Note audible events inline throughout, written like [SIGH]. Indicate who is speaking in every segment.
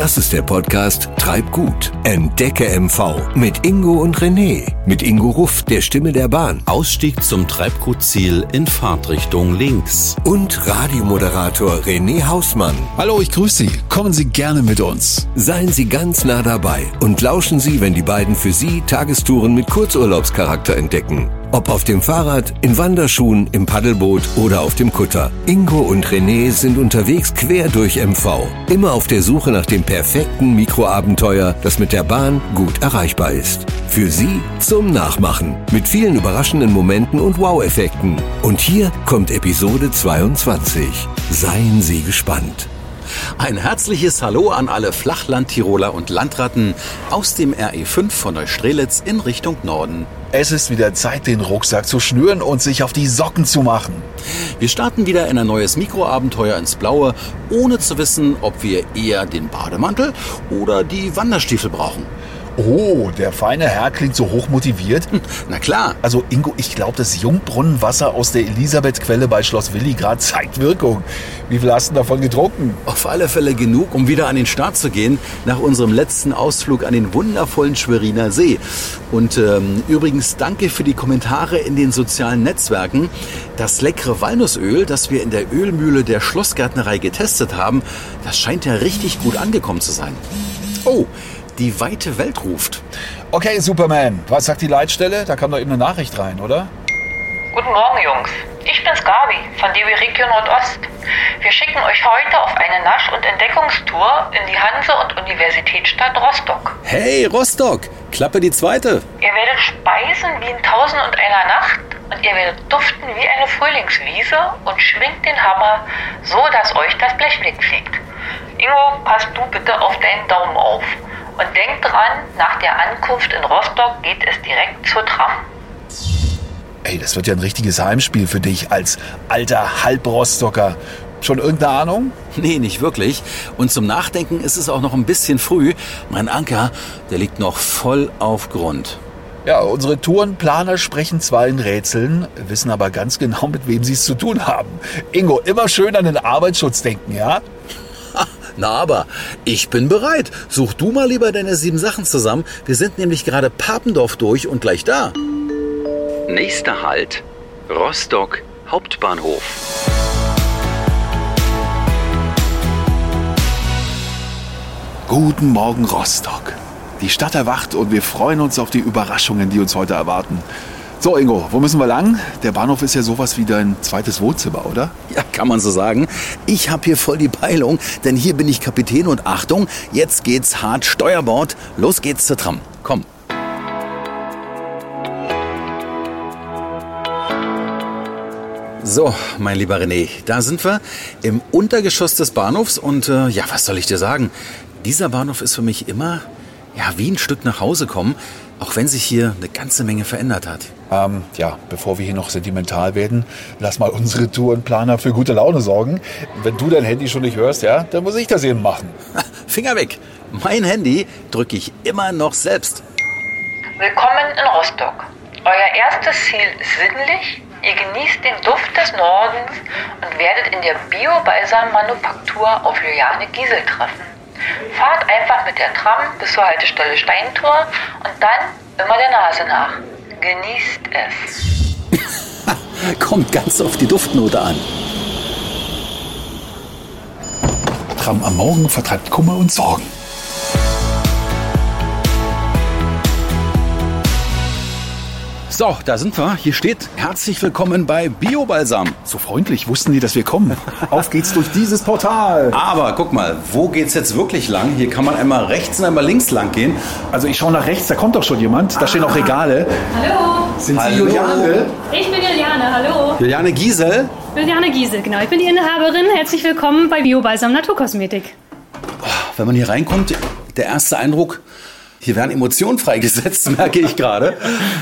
Speaker 1: Das ist der Podcast Treib gut. Entdecke MV mit Ingo und René. Mit Ingo Ruff, der Stimme der Bahn.
Speaker 2: Ausstieg zum Treibgutziel in Fahrtrichtung links.
Speaker 1: Und Radiomoderator René Hausmann.
Speaker 3: Hallo, ich grüße Sie. Kommen Sie gerne mit uns.
Speaker 1: Seien Sie ganz nah dabei und lauschen Sie, wenn die beiden für Sie Tagestouren mit Kurzurlaubscharakter entdecken. Ob auf dem Fahrrad, in Wanderschuhen, im Paddelboot oder auf dem Kutter. Ingo und René sind unterwegs quer durch MV. Immer auf der Suche nach dem perfekten Mikroabenteuer, das mit der Bahn gut erreichbar ist. Für Sie zum Nachmachen. Mit vielen überraschenden Momenten und Wow-Effekten. Und hier kommt Episode 22. Seien Sie gespannt.
Speaker 2: Ein herzliches Hallo an alle Flachland-Tiroler und Landratten aus dem RE5 von Neustrelitz in Richtung Norden.
Speaker 3: Es ist wieder Zeit, den Rucksack zu schnüren und sich auf die Socken zu machen.
Speaker 2: Wir starten wieder in ein neues Mikroabenteuer ins Blaue, ohne zu wissen, ob wir eher den Bademantel oder die Wanderstiefel brauchen.
Speaker 3: Oh, der feine Herr klingt so hoch motiviert.
Speaker 2: Na klar.
Speaker 3: Also Ingo, ich glaube, das Jungbrunnenwasser aus der Elisabethquelle bei Schloss Willigrad zeigt Wirkung. Wie viel hast du davon getrunken?
Speaker 2: Auf alle Fälle genug, um wieder an den Start zu gehen, nach unserem letzten Ausflug an den wundervollen Schweriner See. Und ähm, übrigens danke für die Kommentare in den sozialen Netzwerken. Das leckere Walnussöl, das wir in der Ölmühle der Schlossgärtnerei getestet haben, das scheint ja richtig gut angekommen zu sein. Oh, die weite Welt ruft.
Speaker 3: Okay, Superman, was sagt die Leitstelle? Da kam doch eben eine Nachricht rein, oder?
Speaker 4: Guten Morgen, Jungs. Ich bin's Gabi von DB Regio Nordost. Wir schicken euch heute auf eine Nasch- und Entdeckungstour in die Hanse- und Universitätsstadt Rostock.
Speaker 2: Hey, Rostock! Klappe die zweite.
Speaker 4: Ihr werdet speisen wie in Tausend und einer Nacht und ihr werdet duften wie eine Frühlingswiese und schwingt den Hammer, so dass euch das Blech wegfliegt. Ingo, pass du bitte auf deinen Daumen auf. Und denkt dran, nach der Ankunft in Rostock geht es direkt zur Tram.
Speaker 3: Ey, das wird ja ein richtiges Heimspiel für dich als alter Halbrostocker. Schon irgendeine Ahnung?
Speaker 2: Nee, nicht wirklich. Und zum Nachdenken ist es auch noch ein bisschen früh. Mein Anker, der liegt noch voll auf Grund.
Speaker 3: Ja, unsere Tourenplaner sprechen zwar in Rätseln, wissen aber ganz genau, mit wem sie es zu tun haben. Ingo, immer schön an den Arbeitsschutz denken, ja?
Speaker 2: Na aber, ich bin bereit. Such du mal lieber deine sieben Sachen zusammen. Wir sind nämlich gerade Papendorf durch und gleich da. Nächster Halt. Rostock Hauptbahnhof.
Speaker 3: Guten Morgen, Rostock. Die Stadt erwacht und wir freuen uns auf die Überraschungen, die uns heute erwarten. So, Ingo, wo müssen wir lang? Der Bahnhof ist ja sowas wie dein zweites Wohnzimmer, oder?
Speaker 2: Ja, kann man so sagen. Ich habe hier voll die Peilung, denn hier bin ich Kapitän und Achtung, jetzt geht's hart Steuerbord. Los geht's zur Tram. Komm. So, mein lieber René, da sind wir im Untergeschoss des Bahnhofs und äh, ja, was soll ich dir sagen? Dieser Bahnhof ist für mich immer ja, wie ein Stück nach Hause kommen, auch wenn sich hier eine ganze Menge verändert hat.
Speaker 3: Ähm, ja, bevor wir hier noch sentimental werden, lass mal unsere Tourenplaner für gute Laune sorgen. Wenn du dein Handy schon nicht hörst, ja, dann muss ich das eben machen.
Speaker 2: Finger weg! Mein Handy drücke ich immer noch selbst.
Speaker 4: Willkommen in Rostock. Euer erstes Ziel ist sinnlich. Ihr genießt den Duft des Nordens und werdet in der Bio-Balsam-Manufaktur auf Juliane Giesel treffen. Fahrt einfach mit der Tram bis zur Haltestelle Steintor und dann immer der Nase nach. Genießt es. [LAUGHS]
Speaker 2: Kommt ganz auf die Duftnote an.
Speaker 3: Tram am Morgen vertreibt Kummer und Sorgen.
Speaker 2: So, da sind wir. Hier steht herzlich willkommen bei Biobalsam.
Speaker 3: So freundlich wussten die, dass wir kommen. Auf geht's durch dieses Portal.
Speaker 2: Aber guck mal, wo geht's jetzt wirklich lang? Hier kann man einmal rechts und einmal links lang gehen.
Speaker 3: Also ich schaue nach rechts, da kommt doch schon jemand. Da stehen auch Regale.
Speaker 5: Hallo,
Speaker 3: Sind Sie
Speaker 2: Hallo.
Speaker 3: Juliane?
Speaker 5: ich bin Juliane, hallo.
Speaker 2: Juliane Giesel.
Speaker 5: Juliane Giesel, genau. Ich bin die Inhaberin. Herzlich willkommen bei Biobalsam Naturkosmetik.
Speaker 2: Wenn man hier reinkommt, der erste Eindruck, hier werden Emotionen freigesetzt, [LAUGHS] merke ich gerade.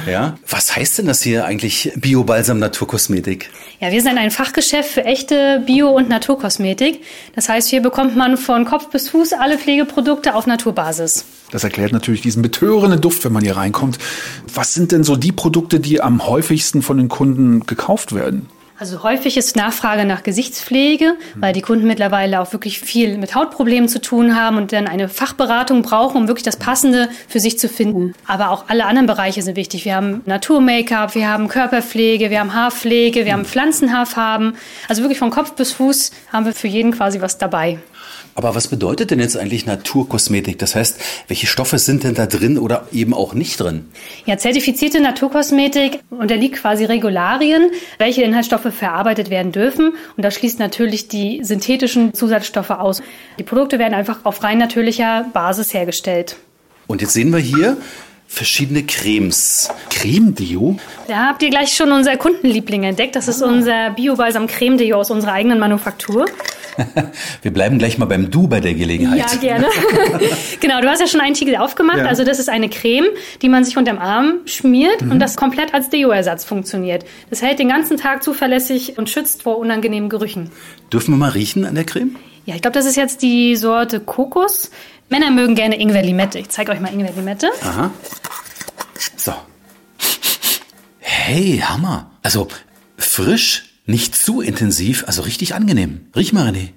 Speaker 2: Ja. Was heißt denn das hier eigentlich Biobalsam Naturkosmetik?
Speaker 5: Ja, wir sind ein Fachgeschäft für echte Bio- und Naturkosmetik. Das heißt, hier bekommt man von Kopf bis Fuß alle Pflegeprodukte auf Naturbasis.
Speaker 3: Das erklärt natürlich diesen betörenden Duft, wenn man hier reinkommt. Was sind denn so die Produkte, die am häufigsten von den Kunden gekauft werden?
Speaker 5: Also häufig ist Nachfrage nach Gesichtspflege, weil die Kunden mittlerweile auch wirklich viel mit Hautproblemen zu tun haben und dann eine Fachberatung brauchen, um wirklich das Passende für sich zu finden. Aber auch alle anderen Bereiche sind wichtig. Wir haben Natur-Make-up, wir haben Körperpflege, wir haben Haarpflege, wir haben Pflanzenhaarfarben. Also wirklich von Kopf bis Fuß haben wir für jeden quasi was dabei.
Speaker 2: Aber was bedeutet denn jetzt eigentlich Naturkosmetik? Das heißt, welche Stoffe sind denn da drin oder eben auch nicht drin?
Speaker 5: Ja, zertifizierte Naturkosmetik unterliegt quasi Regularien, welche Inhaltsstoffe verarbeitet werden dürfen. Und das schließt natürlich die synthetischen Zusatzstoffe aus. Die Produkte werden einfach auf rein natürlicher Basis hergestellt.
Speaker 2: Und jetzt sehen wir hier verschiedene Cremes.
Speaker 3: Creme-Deo?
Speaker 5: Da habt ihr gleich schon unser Kundenliebling entdeckt. Das ist unser Bio-Balsam Creme Deo aus unserer eigenen Manufaktur. [LAUGHS]
Speaker 2: Wir bleiben gleich mal beim Du bei der Gelegenheit.
Speaker 5: Ja, gerne. [LAUGHS] genau, du hast ja schon einen Tiegel aufgemacht.
Speaker 3: Ja.
Speaker 5: Also das ist eine Creme, die man sich unterm Arm schmiert und das komplett als Deo-Ersatz funktioniert. Das hält den ganzen Tag zuverlässig und schützt vor unangenehmen Gerüchen.
Speaker 2: Dürfen wir mal riechen an der Creme?
Speaker 5: Ja, ich glaube, das ist jetzt die Sorte Kokos. Männer mögen gerne Ingwer-Limette. Ich zeige euch mal Ingwer-Limette.
Speaker 2: Aha. So. Hey, Hammer. Also frisch, nicht zu intensiv, also richtig angenehm. Riech mal, René.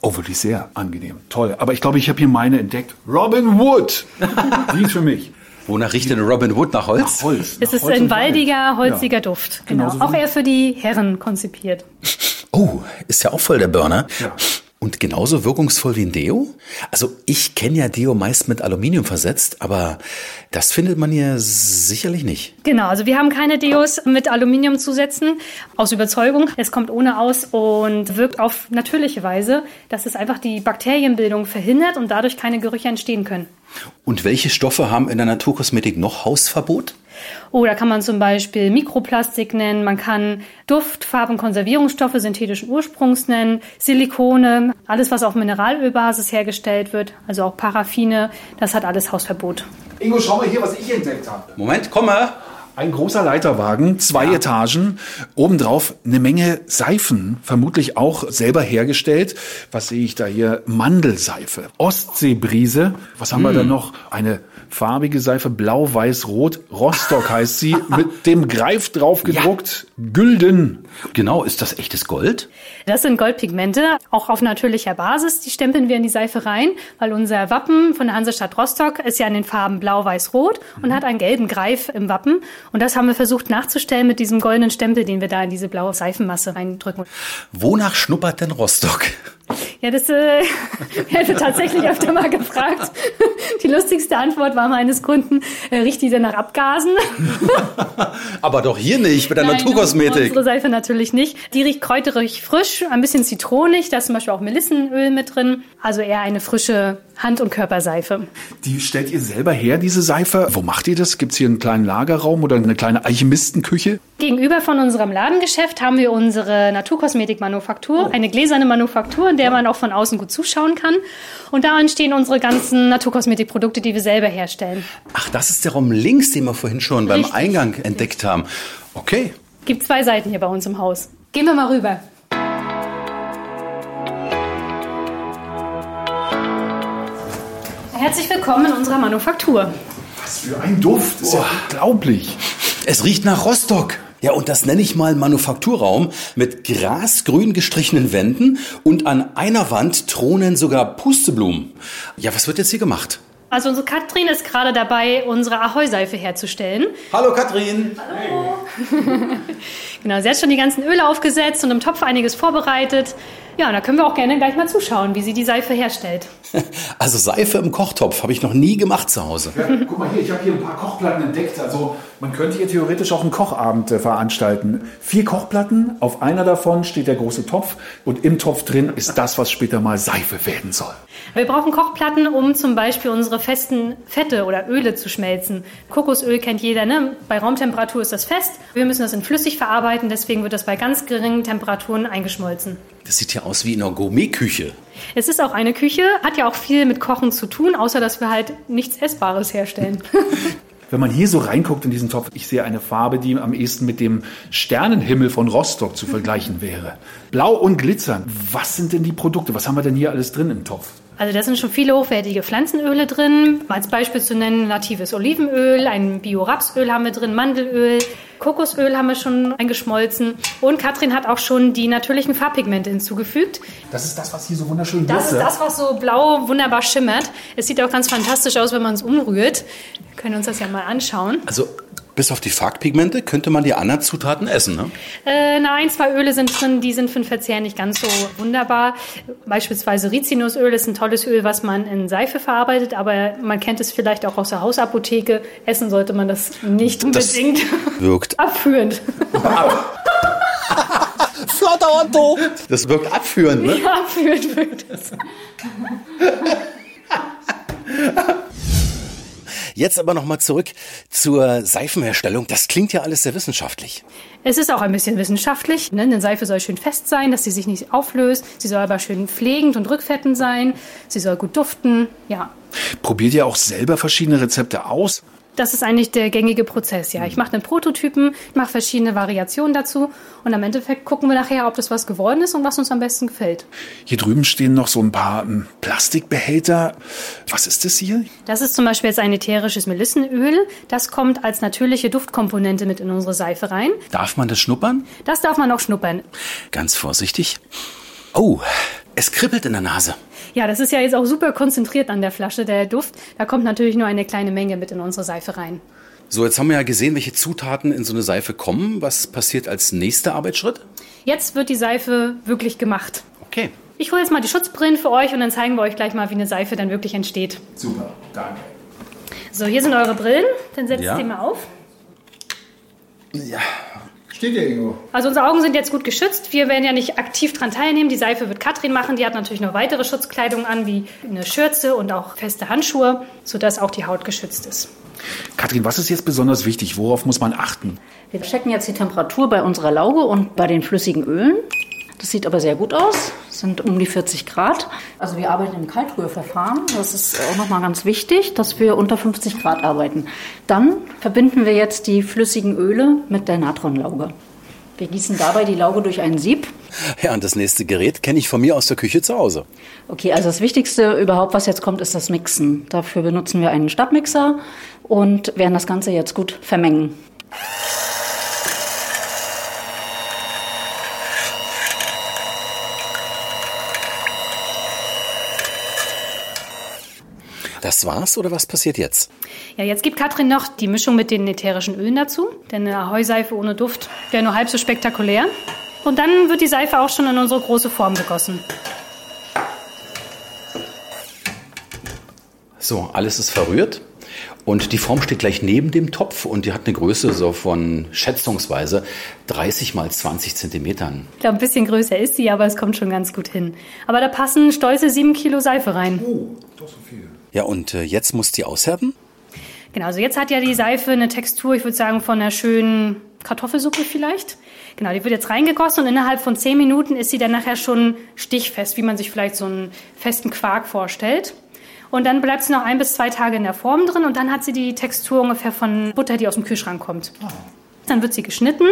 Speaker 3: Oh, wirklich sehr angenehm. Toll. Aber ich glaube, ich habe hier meine entdeckt. Robin Wood. [LAUGHS] Die ist für mich.
Speaker 2: Wonach riecht denn Robin Wood nach Holz?
Speaker 3: Holz.
Speaker 5: Es
Speaker 3: Nach
Speaker 5: ist
Speaker 3: Holz
Speaker 5: ein waldiger, holziger
Speaker 3: Ja.
Speaker 5: Duft. Genau.
Speaker 3: Genauso
Speaker 5: Auch eher für die Herren konzipiert.
Speaker 2: Oh, ist ja auch voll der Burner.
Speaker 3: Ja.
Speaker 2: Und genauso wirkungsvoll wie ein Deo? Also ich kenne ja Deo meist mit Aluminium versetzt, aber das findet man hier sicherlich nicht.
Speaker 5: Genau, also wir haben keine Deos mit Aluminiumzusätzen aus Überzeugung. Es kommt ohne aus und wirkt auf natürliche Weise, dass es einfach die Bakterienbildung verhindert und dadurch keine Gerüche entstehen können.
Speaker 2: Und welche Stoffe haben in der Naturkosmetik noch Hausverbot?
Speaker 5: Oh, da kann man zum Beispiel Mikroplastik nennen, man kann Duft, Farben, Konservierungsstoffe synthetischen Ursprungs nennen, Silikone, alles, was auf Mineralölbasis hergestellt wird, also auch Paraffine, das hat alles Hausverbot.
Speaker 3: Ingo, schau mal hier, was ich entdeckt habe.
Speaker 2: Moment, komme.
Speaker 3: Ein großer Leiterwagen, zwei Etagen, obendrauf eine Menge Seifen, vermutlich auch selber hergestellt. Was sehe ich da hier? Mandelseife, Ostseebrise. Was haben wir da noch? Eine farbige Seife, blau, weiß, rot. Rostock heißt sie, [LAUGHS] mit dem Greif drauf gedruckt. Gülden.
Speaker 2: Genau, ist das echtes Gold?
Speaker 5: Das sind Goldpigmente, auch auf natürlicher Basis. Die stempeln wir in die Seife rein, weil unser Wappen von der Hansestadt Rostock ist ja in den Farben Blau, Weiß, Rot und hat einen gelben Greif im Wappen. Und das haben wir versucht nachzustellen mit diesem goldenen Stempel, den wir da in diese blaue Seifenmasse reindrücken.
Speaker 2: Wonach schnuppert denn Rostock?
Speaker 5: Ja, das äh, [LAUGHS] hätte tatsächlich öfter mal gefragt. Die lustigste Antwort war meines Kunden, äh, riecht die denn nach Abgasen? [LAUGHS]
Speaker 2: Aber doch hier nicht, mit der
Speaker 5: Nein,
Speaker 2: Naturkosmetik.
Speaker 5: Unsere Seife natürlich nicht. Die riecht kräuterig frisch, ein bisschen zitronig. Da ist zum Beispiel auch Melissenöl mit drin. Also eher eine frische Hand- und Körperseife.
Speaker 3: Die stellt ihr selber her, diese Seife? Wo macht ihr das? Gibt's hier einen kleinen Lagerraum oder eine kleine Alchemistenküche?
Speaker 5: Gegenüber von unserem Ladengeschäft haben wir unsere Naturkosmetikmanufaktur, eine gläserne Manufaktur, in der man auch von außen gut zuschauen kann. Und da entstehen unsere ganzen Naturkosmetikprodukte, die wir selber herstellen.
Speaker 2: Ach, das ist der Raum links, den wir vorhin schon beim
Speaker 5: Richtig.
Speaker 2: Eingang entdeckt haben. Okay.
Speaker 5: Gibt zwei Seiten hier bei uns im Haus. Gehen wir mal rüber. Herzlich willkommen in unserer Manufaktur.
Speaker 3: Was für ein Duft. Das ist ja unglaublich.
Speaker 2: Es riecht nach Rostock. Ja, und das nenne ich mal Manufakturraum mit grasgrün gestrichenen Wänden und an einer Wand thronen sogar Pusteblumen. Ja, was wird jetzt hier gemacht?
Speaker 5: Also unsere Katrin ist gerade dabei, unsere Ahoi-Seife herzustellen.
Speaker 2: Hallo Katrin. [LAUGHS]
Speaker 5: Genau, sie hat schon die ganzen Öle aufgesetzt und im Topf einiges vorbereitet. Ja, und da können wir auch gerne gleich mal zuschauen, wie sie die Seife herstellt. [LAUGHS]
Speaker 2: Also Seife im Kochtopf habe ich noch nie gemacht zu Hause.
Speaker 3: Ja, guck mal hier, ich habe hier ein paar Kochplatten entdeckt. Also man könnte hier theoretisch auch einen Kochabend äh, veranstalten. Vier Kochplatten, auf einer davon steht der große Topf und im Topf drin ist das, was später mal Seife werden soll.
Speaker 5: Wir brauchen Kochplatten, um zum Beispiel unsere festen Fette oder Öle zu schmelzen. Kokosöl kennt jeder, ne? Bei Raumtemperatur ist das fest. Wir müssen das in flüssig verarbeiten, deswegen wird das bei ganz geringen Temperaturen eingeschmolzen.
Speaker 2: Das sieht ja aus wie in einer Gourmetküche.
Speaker 5: Es ist auch eine Küche, hat ja auch viel mit Kochen zu tun, außer dass wir halt nichts Essbares herstellen. [LAUGHS]
Speaker 3: Wenn man hier so reinguckt in diesen Topf, ich sehe eine Farbe, die am ehesten mit dem Sternenhimmel von Rostock zu vergleichen wäre. Blau und glitzern. Was sind denn die Produkte? Was haben wir denn hier alles drin im Topf?
Speaker 5: Also da sind schon viele hochwertige Pflanzenöle drin. Als Beispiel zu nennen natives Olivenöl, ein Bio-Rapsöl haben wir drin, Mandelöl, Kokosöl haben wir schon eingeschmolzen. Und Katrin hat auch schon die natürlichen Farbpigmente hinzugefügt.
Speaker 3: Das ist das, was hier so wunderschön
Speaker 5: Das ist das, was so blau wunderbar schimmert. Es sieht auch ganz fantastisch aus, wenn man es umrührt. Wir können uns das ja mal anschauen.
Speaker 2: Also bis auf die Farbpigmente könnte man die anderen Zutaten essen, ne?
Speaker 5: Äh, na, ein, zwei Öle sind drin, die sind für den Verzehr nicht ganz so wunderbar. Beispielsweise Rizinusöl ist ein tolles Öl, was man in Seife verarbeitet, aber man kennt es vielleicht auch aus der Hausapotheke. Essen sollte man das nicht unbedingt.
Speaker 2: Das wirkt [LAUGHS]
Speaker 5: abführend. [LAUGHS]
Speaker 2: Flotter Otto! Das wirkt abführend, ne?
Speaker 5: Ja, abführend wirkt es. [LAUGHS]
Speaker 2: Jetzt aber nochmal zurück zur Seifenherstellung. Das klingt ja alles sehr wissenschaftlich.
Speaker 5: Es ist auch ein bisschen wissenschaftlich. Ne? Eine Seife soll schön fest sein, dass sie sich nicht auflöst. Sie soll aber schön pflegend und rückfettend sein. Sie soll gut duften. Ja.
Speaker 3: Probiert ihr auch selber verschiedene Rezepte aus?
Speaker 5: Das ist eigentlich der gängige Prozess, ja. Ich mache einen Prototypen, mache verschiedene Variationen dazu und am Endeffekt gucken wir nachher, ob das was geworden ist und was uns am besten gefällt.
Speaker 3: Hier drüben stehen noch so ein paar ähm, Plastikbehälter. Was ist das hier?
Speaker 5: Das ist zum Beispiel jetzt ein ätherisches Melissenöl. Das kommt als natürliche Duftkomponente mit in unsere Seife rein.
Speaker 2: Darf man das schnuppern?
Speaker 5: Das darf man auch schnuppern.
Speaker 2: Ganz vorsichtig. Oh, es kribbelt in der Nase.
Speaker 5: Ja, das ist ja jetzt auch super konzentriert an der Flasche, der Duft. Da kommt natürlich nur eine kleine Menge mit in unsere Seife rein.
Speaker 2: So, jetzt haben wir ja gesehen, welche Zutaten in so eine Seife kommen. Was passiert als nächster Arbeitsschritt?
Speaker 5: Jetzt wird die Seife wirklich gemacht.
Speaker 2: Okay.
Speaker 5: Ich hole jetzt mal die Schutzbrillen für euch und dann zeigen wir euch gleich mal, wie eine Seife dann wirklich entsteht.
Speaker 3: Super, danke.
Speaker 5: So, hier sind eure Brillen. Dann setzt
Speaker 2: Ja.
Speaker 5: die mal auf.
Speaker 3: Ja. Steht hier irgendwo.
Speaker 5: Also unsere Augen sind jetzt gut geschützt. Wir werden ja nicht aktiv dran teilnehmen. Die Seife wird Katrin machen. Die hat natürlich noch weitere Schutzkleidung an, wie eine Schürze und auch feste Handschuhe, sodass auch die Haut geschützt ist.
Speaker 3: Katrin, was ist jetzt besonders wichtig? Worauf muss man achten?
Speaker 6: Wir checken jetzt die Temperatur bei unserer Lauge und bei den flüssigen Ölen. Das sieht aber sehr gut aus, Es sind um die 40 Grad. Also wir arbeiten im Kaltrührverfahren. Das ist auch nochmal ganz wichtig, dass wir unter 50 Grad arbeiten. Dann verbinden wir jetzt die flüssigen Öle mit der Natronlauge. Wir gießen dabei die Lauge durch ein Sieb.
Speaker 2: Ja, und das nächste Gerät kenne ich von mir aus der Küche zu Hause.
Speaker 6: Okay, also das Wichtigste überhaupt, was jetzt kommt, ist das Mixen. Dafür benutzen wir einen Stabmixer und werden das Ganze jetzt gut vermengen.
Speaker 2: Das war's oder was passiert jetzt?
Speaker 5: Ja, jetzt gibt Katrin noch die Mischung mit den ätherischen Ölen dazu. Denn eine Ahoi-Seife ohne Duft wäre nur halb so spektakulär. Und dann wird die Seife auch schon in unsere große Form gegossen.
Speaker 2: So, alles ist verrührt und die Form steht gleich neben dem Topf und die hat eine Größe so von schätzungsweise 30 mal 20 Zentimetern.
Speaker 5: Ich glaube, ein bisschen größer ist sie, aber es kommt schon ganz gut hin. Aber da passen stolze sieben Kilo Seife rein.
Speaker 2: Ja, und äh, jetzt muss die aushärten?
Speaker 5: Genau, also jetzt hat ja die Seife eine Textur, ich würde sagen, von einer schönen Kartoffelsuppe vielleicht. Genau, die wird jetzt reingegossen und innerhalb von zehn Minuten ist sie dann nachher schon stichfest, wie man sich vielleicht so einen festen Quark vorstellt. Und dann bleibt sie noch ein bis zwei Tage in der Form drin und dann hat sie die Textur ungefähr von Butter, die aus dem Kühlschrank kommt. Dann wird sie geschnitten,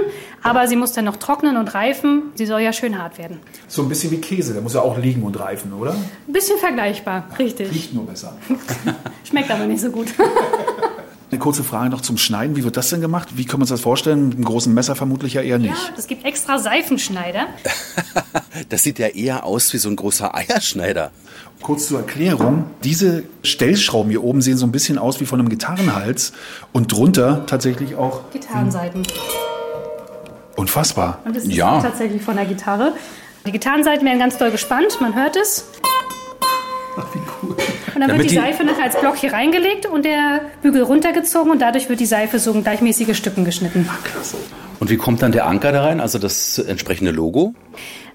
Speaker 5: aber sie muss dann noch trocknen und reifen. Sie soll ja schön hart werden.
Speaker 3: So ein bisschen wie Käse, der muss ja auch liegen und reifen, oder?
Speaker 5: Ein bisschen vergleichbar, richtig.
Speaker 3: Riecht nur besser. [LAUGHS]
Speaker 5: Schmeckt aber nicht so gut. [LAUGHS]
Speaker 3: Eine kurze Frage noch zum Schneiden. Wie wird das denn gemacht? Wie können wir uns das vorstellen? Mit einem großen Messer vermutlich ja eher nicht.
Speaker 5: Es gibt extra Seifenschneider. [LAUGHS]
Speaker 2: Das sieht ja eher aus wie so ein großer Eierschneider.
Speaker 3: Kurz zur Erklärung. Diese Stellschrauben hier oben sehen so ein bisschen aus wie von einem Gitarrenhals und drunter tatsächlich auch
Speaker 5: Gitarrenseiten.
Speaker 3: unfassbar.
Speaker 5: Und das ist
Speaker 2: Ja.
Speaker 5: tatsächlich von der Gitarre. Die Gitarrenseiten werden ganz doll gespannt, man hört es.
Speaker 3: Ach, wie.
Speaker 5: Und dann
Speaker 2: Damit
Speaker 5: wird die
Speaker 2: die-
Speaker 5: Seife nachher als Block hier reingelegt und der Bügel runtergezogen und dadurch wird die Seife so in gleichmäßige Stücken geschnitten.
Speaker 2: Und wie kommt dann der Anker da rein, also das entsprechende Logo?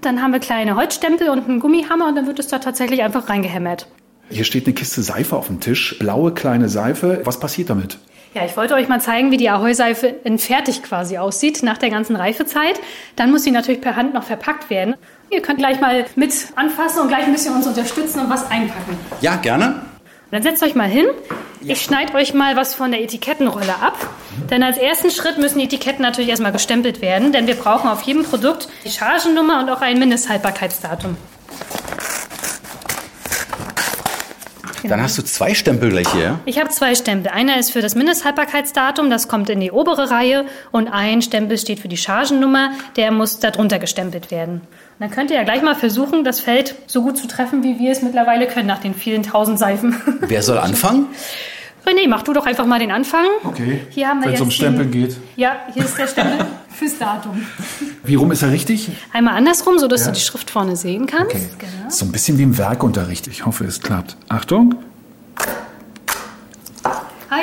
Speaker 5: Dann haben wir kleine Holzstempel und einen Gummihammer und dann wird es da tatsächlich einfach reingehämmert.
Speaker 3: Hier steht eine Kiste Seife auf dem Tisch. Blaue kleine Seife. Was passiert damit?
Speaker 5: Ja, ich wollte euch mal zeigen, wie die Ahoi-Seife in fertig quasi aussieht nach der ganzen Reifezeit. Dann muss sie natürlich per Hand noch verpackt werden. Ihr könnt gleich mal mit anfassen und gleich ein bisschen uns unterstützen und was einpacken.
Speaker 2: Ja, gerne.
Speaker 5: Dann setzt euch mal hin. Ich schneide euch mal was von der Etikettenrolle ab. Denn als ersten Schritt müssen die Etiketten natürlich erstmal gestempelt werden, denn wir brauchen auf jedem Produkt die Chargennummer und auch ein Mindesthaltbarkeitsdatum.
Speaker 2: Dann hast du zwei Stempel gleich hier.
Speaker 5: Ich habe zwei Stempel. Einer ist für das Mindesthaltbarkeitsdatum, das kommt in die obere Reihe. Und ein Stempel steht für die Chargennummer, der muss darunter gestempelt werden. Und dann könnt ihr ja gleich mal versuchen, das Feld so gut zu treffen, wie wir es mittlerweile können, nach den vielen tausend Seifen. [LAUGHS]
Speaker 2: Wer soll anfangen?
Speaker 5: René, mach du doch einfach mal den Anfang.
Speaker 3: Okay.
Speaker 5: Hier haben wir
Speaker 3: Wenn es um Stempeln
Speaker 5: den,
Speaker 3: geht.
Speaker 5: Ja, hier ist der Stempel [LAUGHS] fürs Datum.
Speaker 3: Wie rum ist er richtig?
Speaker 5: Einmal andersrum, sodass du die Schrift vorne sehen kannst.
Speaker 3: Okay.
Speaker 5: Genau.
Speaker 3: So ein bisschen wie im Werkunterricht. Ich hoffe, es klappt. Achtung.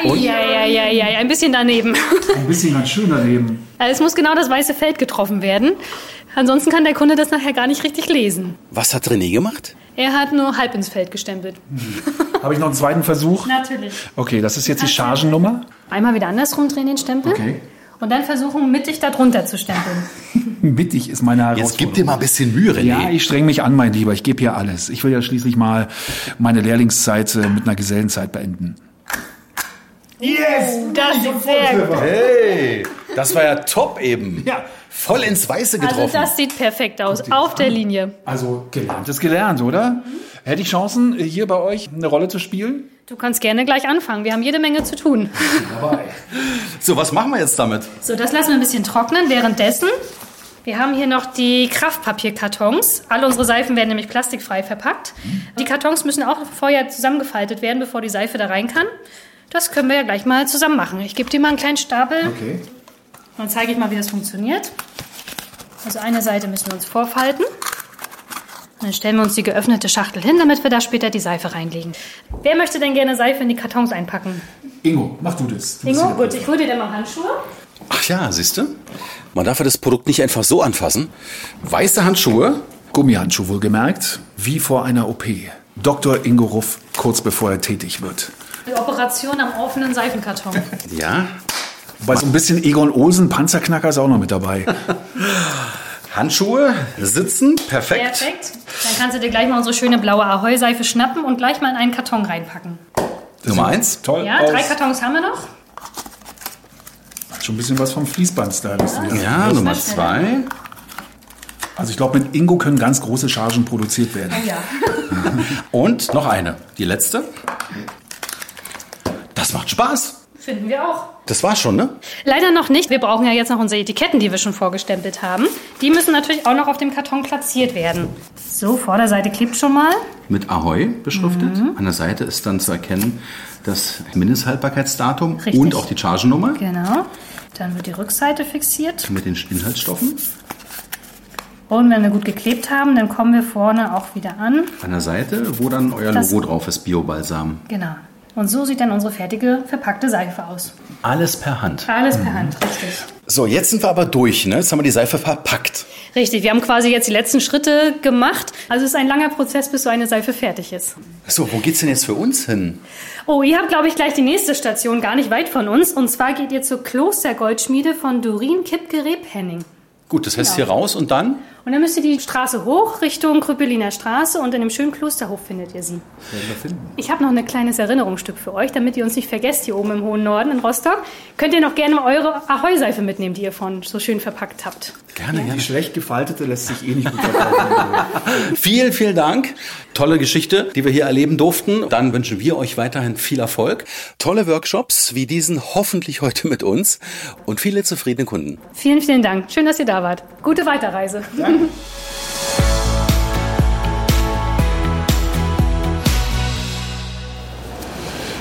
Speaker 5: Ja, ja, ja, ja, ein bisschen daneben. [LAUGHS]
Speaker 3: Ein bisschen ganz schön daneben.
Speaker 5: Also es muss genau das weiße Feld getroffen werden. Ansonsten kann der Kunde das nachher gar nicht richtig lesen.
Speaker 2: Was hat René gemacht?
Speaker 5: Er hat nur halb ins Feld gestempelt.
Speaker 3: Habe ich noch einen zweiten Versuch?
Speaker 5: Natürlich.
Speaker 3: Okay, das ist jetzt die Chargennummer.
Speaker 5: Einmal wieder andersrum drehen den Stempel.
Speaker 3: Okay.
Speaker 5: Und dann versuchen, mittig darunter zu stempeln. [LAUGHS]
Speaker 3: Mittig ist meine Herausforderung.
Speaker 2: Jetzt gib dir mal ein bisschen Mühe, René.
Speaker 3: Ja, ich streng mich an, mein Lieber. Ich gebe hier alles. Ich will ja schließlich mal meine Lehrlingszeit äh, mit einer Gesellenzeit beenden. Yes!
Speaker 5: Das sieht sehr gut
Speaker 2: Hey, das war ja top eben.
Speaker 3: Ja.
Speaker 2: Voll ins Weiße
Speaker 5: Also
Speaker 2: getroffen.
Speaker 5: das sieht perfekt aus. Auf der Linie.
Speaker 3: Also gelernt ist gelernt, oder? Hätte ich Chancen, hier bei euch eine Rolle zu spielen?
Speaker 5: Du kannst gerne gleich anfangen. Wir haben jede Menge zu tun.
Speaker 3: Dabei. [LAUGHS]
Speaker 2: so, was machen wir jetzt damit?
Speaker 5: So, das lassen wir ein bisschen trocknen. Währenddessen, wir haben hier noch die Kraftpapierkartons. Alle unsere Seifen werden nämlich plastikfrei verpackt. Die Kartons müssen auch vorher zusammengefaltet werden, bevor die Seife da rein kann. Das können wir ja gleich mal zusammen machen. Ich gebe dir mal einen kleinen Stapel.
Speaker 3: Okay.
Speaker 5: Dann zeige ich mal, wie das funktioniert. Also eine Seite müssen wir uns vorfalten. Und dann stellen wir uns die geöffnete Schachtel hin, damit wir da später die Seife reinlegen. Wer möchte denn gerne Seife in die Kartons einpacken?
Speaker 3: Ingo, mach du das. Du
Speaker 5: Ingo, gut, ich hole dir dann mal Handschuhe.
Speaker 2: Ach ja, siehst du? Man darf ja das Produkt nicht einfach so anfassen. Weiße Handschuhe.
Speaker 3: Gummihandschuh wohlgemerkt, wie vor einer OP. Dr. Ingo Ruff, kurz bevor er tätig wird.
Speaker 5: Die Operation am offenen Seifenkarton.
Speaker 2: Ja.
Speaker 3: Bei so ein bisschen Egon Olsen, Panzerknacker ist auch noch mit dabei. [LAUGHS]
Speaker 2: Handschuhe, sitzen, perfekt.
Speaker 5: Perfekt. Dann kannst du dir gleich mal unsere schöne blaue Ahoi-Seife schnappen und gleich mal in einen Karton reinpacken.
Speaker 2: Nummer eins.
Speaker 3: Toll.
Speaker 5: Ja,
Speaker 3: aus.
Speaker 5: drei Kartons haben wir noch.
Speaker 3: Schon ein bisschen was vom Fließband-Style. hier.
Speaker 2: Ja, Nummer zwei.
Speaker 3: Also ich glaube, mit Ingo können ganz große Chargen produziert werden.
Speaker 5: Ja. [LAUGHS]
Speaker 2: Und noch eine. Die letzte. Das macht Spaß.
Speaker 5: Finden wir auch.
Speaker 2: Das war's schon, ne?
Speaker 5: Leider noch nicht. Wir brauchen ja jetzt noch unsere Etiketten, die wir schon vorgestempelt haben. Die müssen natürlich auch noch auf dem Karton platziert werden. So, Vorderseite klebt schon mal.
Speaker 2: Mit Ahoi beschriftet. An der Seite ist dann zu erkennen das Mindesthaltbarkeitsdatum
Speaker 5: Richtig.
Speaker 2: und auch die Chargennummer
Speaker 5: Genau. Dann wird die Rückseite fixiert.
Speaker 2: mit den Inhaltsstoffen.
Speaker 5: Und wenn wir gut geklebt haben, dann kommen wir vorne auch wieder an.
Speaker 2: An der Seite, wo dann euer
Speaker 5: Das-
Speaker 2: Logo drauf ist, Biobalsam.
Speaker 5: Genau. Und so sieht dann unsere fertige, verpackte Seife aus.
Speaker 2: Alles per Hand.
Speaker 5: Alles per Hand, richtig.
Speaker 2: So, jetzt sind wir aber durch, ne? Jetzt haben wir die Seife verpackt.
Speaker 5: Richtig, wir haben quasi jetzt die letzten Schritte gemacht. Also es ist ein langer Prozess, bis so eine Seife fertig ist.
Speaker 2: So, wo geht's denn jetzt für uns hin?
Speaker 5: Oh, ihr habt, glaube ich, gleich die nächste Station, gar nicht weit von uns. Und zwar geht ihr zur Klostergoldschmiede von Dorin Kipke-Rebhenning.
Speaker 2: Gut, das heißt
Speaker 5: Genau.
Speaker 2: hier raus und dann?
Speaker 5: Und dann müsst ihr die Straße hoch Richtung Krüppeliner Straße und in dem schönen Klosterhof findet ihr sie. Ich habe noch ein kleines Erinnerungsstück für euch, damit ihr uns nicht vergesst hier oben im hohen Norden in Rostock. Könnt ihr noch gerne eure Ahoi-Seife mitnehmen, die ihr von so schön verpackt habt.
Speaker 2: Gerne,
Speaker 3: Die schlecht gefaltete lässt sich eh nicht gut [LAUGHS] verkaufen.
Speaker 2: Vielen, vielen Dank. Tolle Geschichte, die wir hier erleben durften. Dann wünschen wir euch weiterhin viel Erfolg. Tolle Workshops wie diesen hoffentlich heute mit uns und viele zufriedene Kunden.
Speaker 5: Vielen, vielen Dank. Schön, dass ihr da wart. Gute Weiterreise.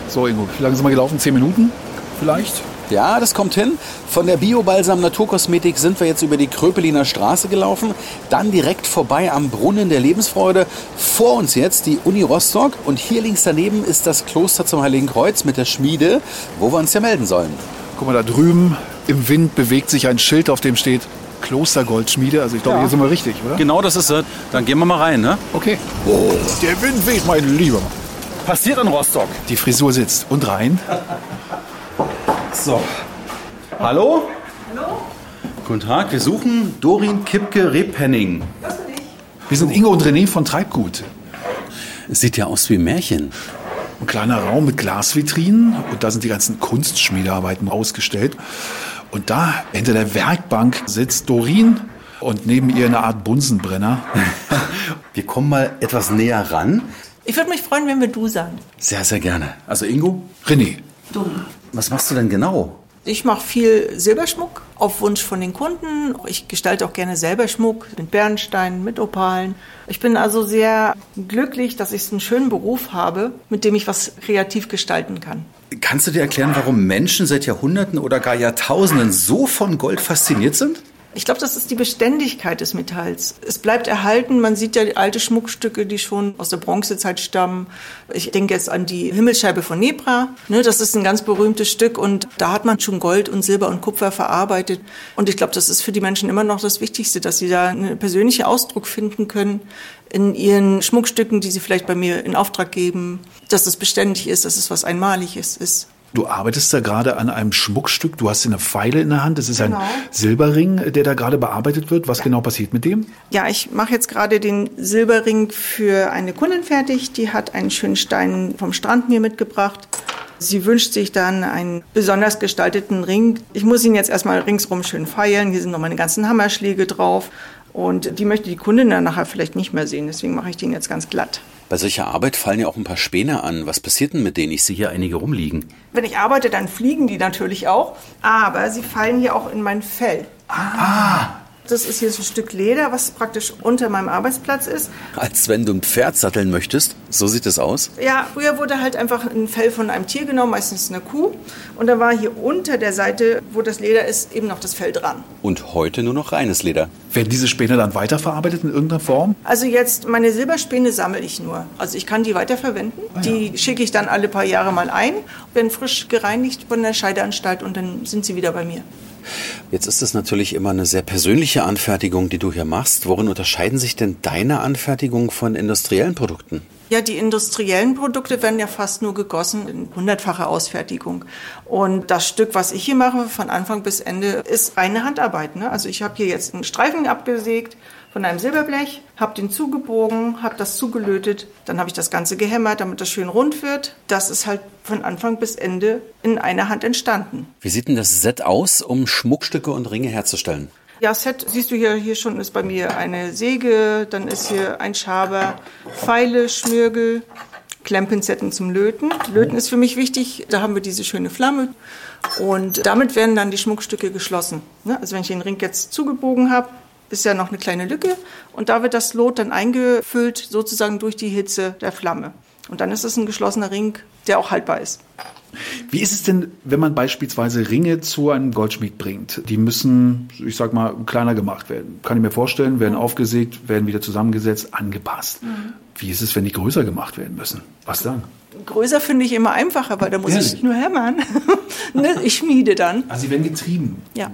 Speaker 3: so, Ingo, wie lange sind wir gelaufen? Zehn Minuten vielleicht?
Speaker 2: Ja, das kommt hin. Von der Biobalsam Naturkosmetik sind wir jetzt über die Kröpeliner Straße gelaufen, dann direkt vorbei am Brunnen der Lebensfreude. Vor uns jetzt die Uni Rostock und hier links daneben ist das Kloster zum Heiligen Kreuz mit der Schmiede, wo wir uns ja melden sollen.
Speaker 3: Guck mal, da drüben im Wind bewegt sich ein Schild, auf dem steht Klostergoldschmiede. Also ich glaube,
Speaker 2: Ja.
Speaker 3: hier sind wir richtig, oder?
Speaker 2: Genau das ist es. Dann gehen wir mal rein, ne?
Speaker 3: Okay. Oh, der Wind weht, mein Lieber.
Speaker 2: Passiert in Rostock.
Speaker 3: Die Frisur sitzt. Und rein.
Speaker 2: So. Hallo? Hallo? Guten Tag, wir suchen Dorin Kipke-Rebhenning.
Speaker 3: Wir sind Ingo und René von Treibgut.
Speaker 2: Sieht ja aus wie ein Märchen.
Speaker 3: Ein kleiner Raum mit Glasvitrinen und da sind die ganzen Kunstschmiedearbeiten ausgestellt. Und da hinter der Werkbank sitzt Dorin und neben ihr eine Art Bunsenbrenner. [LAUGHS]
Speaker 2: Wir kommen mal etwas näher ran.
Speaker 7: Ich würde mich freuen, wenn wir du sagen.
Speaker 2: Sehr, sehr gerne. Also Ingo?
Speaker 3: René.
Speaker 7: Du.
Speaker 2: Was machst du denn genau?
Speaker 7: Ich mache viel Silberschmuck auf Wunsch von den Kunden. Ich gestalte auch gerne selber Schmuck mit Bernsteinen, mit Opalen. Ich bin also sehr glücklich, dass ich einen schönen Beruf habe, mit dem ich was kreativ gestalten kann.
Speaker 2: Kannst du dir erklären, warum Menschen seit Jahrhunderten oder gar Jahrtausenden so von Gold fasziniert sind?
Speaker 7: Ich glaube, das ist die Beständigkeit des Metalls. Es bleibt erhalten. Man sieht ja alte Schmuckstücke, die schon aus der Bronzezeit stammen. Ich denke jetzt an die Himmelsscheibe von Nebra. Ne, das ist ein ganz berühmtes Stück und da hat man schon Gold und Silber und Kupfer verarbeitet. Und ich glaube, das ist für die Menschen immer noch das Wichtigste, dass sie da einen persönlichen Ausdruck finden können in ihren Schmuckstücken, die sie vielleicht bei mir in Auftrag geben, dass es beständig ist, dass es was Einmaliges ist.
Speaker 3: Du arbeitest da gerade an einem Schmuckstück. Du hast eine Pfeile in der Hand. Das ist
Speaker 7: Genau.
Speaker 3: ein Silberring, der da gerade bearbeitet wird. Was genau passiert mit dem?
Speaker 7: Ja, ich mache jetzt gerade den Silberring für eine Kundin fertig. Die hat einen schönen Stein vom Strand mir mitgebracht. Sie wünscht sich dann einen besonders gestalteten Ring. Ich muss ihn jetzt erstmal ringsrum schön feilen. Hier sind noch meine ganzen Hammerschläge drauf. Und die möchte die Kundin dann nachher vielleicht nicht mehr sehen. Deswegen mache ich den jetzt ganz glatt.
Speaker 2: Bei solcher Arbeit fallen ja auch ein paar Späne an. Was passiert denn mit denen? Ich sehe hier einige rumliegen.
Speaker 7: Wenn ich arbeite, dann fliegen die natürlich auch. Aber sie fallen hier auch in mein Fell. Das ist hier so ein Stück Leder, was praktisch unter meinem Arbeitsplatz ist.
Speaker 2: Als wenn du ein Pferd satteln möchtest. So sieht es aus.
Speaker 7: Ja, früher wurde halt einfach ein Fell von einem Tier genommen, meistens eine Kuh. Und da war hier unter der Seite, wo das Leder ist, eben noch das Fell dran.
Speaker 2: Und heute nur noch reines Leder.
Speaker 3: Werden diese Späne dann weiterverarbeitet in irgendeiner Form?
Speaker 7: Also jetzt, meine Silberspäne sammle ich nur. Also ich kann die weiterverwenden. Die schicke ich dann alle paar Jahre mal ein, werden frisch gereinigt von der Scheideanstalt und dann sind sie wieder bei mir.
Speaker 2: Jetzt ist es natürlich immer eine sehr persönliche Anfertigung, die du hier machst. Worin unterscheiden sich denn deine Anfertigungen von industriellen Produkten?
Speaker 7: Ja, die industriellen Produkte werden ja fast nur gegossen in hundertfacher Ausfertigung. Und das Stück, was ich hier mache, von Anfang bis Ende, ist reine Handarbeit. Ne? Also ich habe hier jetzt einen Streifen abgesägt von einem Silberblech, habe den zugebogen, habe das zugelötet, dann habe ich das Ganze gehämmert, damit das schön rund wird. Das ist halt von Anfang bis Ende in einer Hand entstanden.
Speaker 2: Wie sieht denn das Set aus, um Schmuckstücke und Ringe herzustellen?
Speaker 7: Ja, Set siehst du hier, hier schon ist bei mir eine Säge, dann ist hier ein Schaber, Pfeile, Schmirgel, Klemmpinzetten zum Löten. Löten ist für mich wichtig, da haben wir diese schöne Flamme und damit werden dann die Schmuckstücke geschlossen. ne? Also wenn ich den Ring jetzt zugebogen habe, ist ja noch eine kleine Lücke und da wird das Lot dann eingefüllt sozusagen durch die Hitze der Flamme. Und dann ist es ein geschlossener Ring, der auch haltbar ist.
Speaker 3: Wie ist es denn, wenn man beispielsweise Ringe zu einem Goldschmied bringt? Die müssen, ich sag mal, kleiner gemacht werden. Kann ich mir vorstellen, werden aufgesägt, werden wieder zusammengesetzt, angepasst. Wie ist es, wenn die größer gemacht werden müssen? Was dann?
Speaker 7: Größer finde ich immer einfacher, weil da muss
Speaker 3: Ehrlich?
Speaker 7: ich nur hämmern. [LAUGHS] Ne, ich schmiede dann.
Speaker 3: Also sie werden getrieben.
Speaker 7: Ja.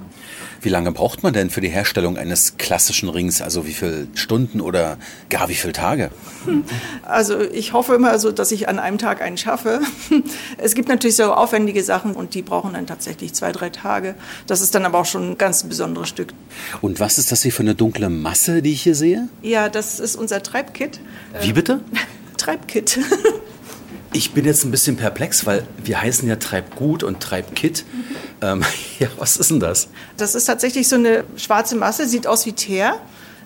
Speaker 2: Wie lange braucht man denn für die Herstellung eines klassischen Rings? Also wie viele Stunden oder gar wie viele Tage?
Speaker 7: Also ich hoffe immer so, dass ich an einem Tag einen schaffe. [LAUGHS] Es gibt natürlich so aufwendige Sachen und die brauchen dann tatsächlich zwei, drei Tage. Das ist dann aber auch schon ein ganz besonderes Stück.
Speaker 2: Und was ist das hier für eine dunkle Masse, die ich hier sehe?
Speaker 7: Ja, das ist unser Treibkit.
Speaker 2: Wie bitte? [LAUGHS]
Speaker 7: Treibkit. [LAUGHS]
Speaker 2: Ich bin jetzt ein bisschen perplex, weil wir heißen ja Treibgut und Treibkit. Ähm, [LAUGHS] ja, was ist denn das?
Speaker 7: Das ist tatsächlich so eine schwarze Masse, sieht aus wie Teer,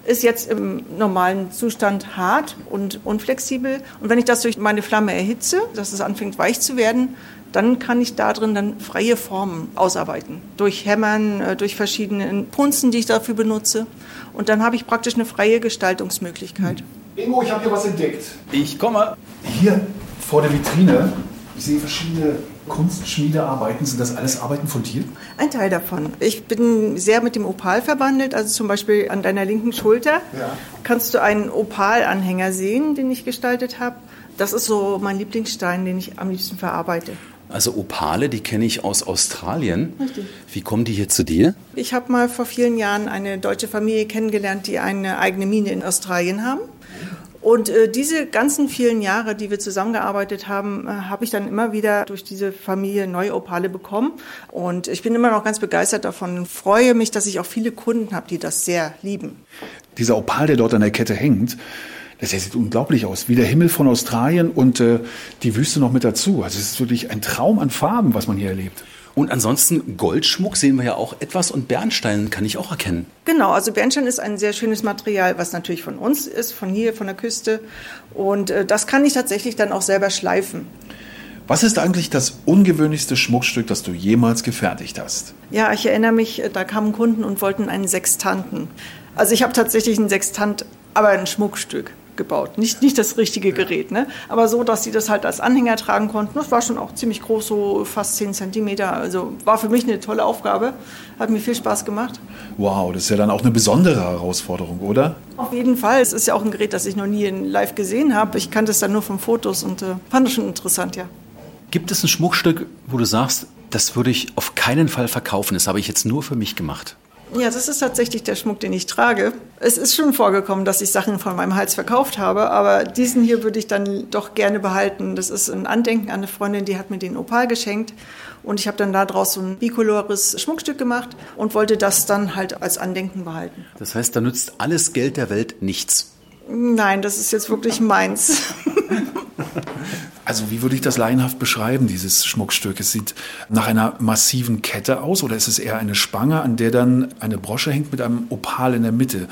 Speaker 7: ist jetzt im normalen Zustand hart und unflexibel. Und wenn ich das durch meine Flamme erhitze, dass es anfängt weich zu werden, dann kann ich da drin dann freie Formen ausarbeiten. Durch Hämmern, äh, durch verschiedene Punzen, die ich dafür benutze. Und dann habe ich praktisch eine freie Gestaltungsmöglichkeit.
Speaker 3: Ingo, ich habe hier was entdeckt.
Speaker 2: Ich komme.
Speaker 3: Hier vor der Vitrine, ich sehe verschiedene Kunstschmiedearbeiten. Sind das alles Arbeiten von dir?
Speaker 7: Ein Teil davon. Ich bin sehr mit dem Opal verbandelt, also zum Beispiel an deiner linken Schulter
Speaker 3: Ja.
Speaker 7: kannst du einen Opalanhänger sehen, den ich gestaltet habe. Das ist so mein Lieblingsstein, den ich am liebsten verarbeite.
Speaker 2: Also Opale, die kenne ich aus Australien.
Speaker 7: Richtig.
Speaker 2: Wie kommen die hier zu dir?
Speaker 7: Ich habe mal vor vielen Jahren eine deutsche Familie kennengelernt, die eine eigene Mine in Australien haben. Und äh, diese ganzen vielen Jahre, die wir zusammengearbeitet haben, äh, habe ich dann immer wieder durch diese Familie neue Opale bekommen. Und ich bin immer noch ganz begeistert davon und freue mich, dass ich auch viele Kunden habe, die das sehr lieben.
Speaker 3: Dieser Opal, der dort an der Kette hängt, das sieht unglaublich aus. Wie der Himmel von Australien und äh, die Wüste noch mit dazu. Also es ist wirklich ein Traum an Farben, was man hier erlebt.
Speaker 2: Und ansonsten Goldschmuck sehen wir ja auch etwas und Bernstein kann ich auch erkennen.
Speaker 7: Genau, also Bernstein ist ein sehr schönes Material, was natürlich von uns ist, von hier, von der Küste. Und äh, das kann ich tatsächlich dann auch selber schleifen.
Speaker 3: Was ist eigentlich das ungewöhnlichste Schmuckstück, das du jemals gefertigt hast?
Speaker 7: Ja, ich erinnere mich, da kamen Kunden und wollten einen Sextanten. Also ich habe tatsächlich einen Sextant, aber ein Schmuckstück gebaut. Nicht, nicht das richtige Gerät, ne? aber so, dass sie das halt als Anhänger tragen konnten. Das war schon auch ziemlich groß, so fast 10 Zentimeter. Also war für mich eine tolle Aufgabe. Hat mir viel Spaß gemacht.
Speaker 3: Wow, das ist ja dann auch eine besondere Herausforderung, oder?
Speaker 7: Auf jeden Fall. Es ist ja auch ein Gerät, das ich noch nie in live gesehen habe. Ich kannte es dann nur von Fotos und äh, fand es schon interessant, ja.
Speaker 2: Gibt es ein Schmuckstück, wo du sagst, das würde ich auf keinen Fall verkaufen, das habe ich jetzt nur für mich gemacht?
Speaker 7: Ja, das ist tatsächlich der Schmuck, den ich trage. Es ist schon vorgekommen, dass ich Sachen von meinem Hals verkauft habe, aber diesen hier würde ich dann doch gerne behalten. Das ist ein Andenken an eine Freundin, die hat mir den Opal geschenkt und ich habe dann daraus so ein bicolores Schmuckstück gemacht und wollte das dann halt als Andenken behalten.
Speaker 2: Das heißt, da nützt alles Geld der Welt nichts.
Speaker 7: Nein, das ist jetzt wirklich meins. [LAUGHS]
Speaker 3: Also wie würde ich das laienhaft beschreiben, dieses Schmuckstück? Es sieht nach einer massiven Kette aus oder ist es eher eine Spange, an der dann eine Brosche hängt mit einem Opal in der Mitte?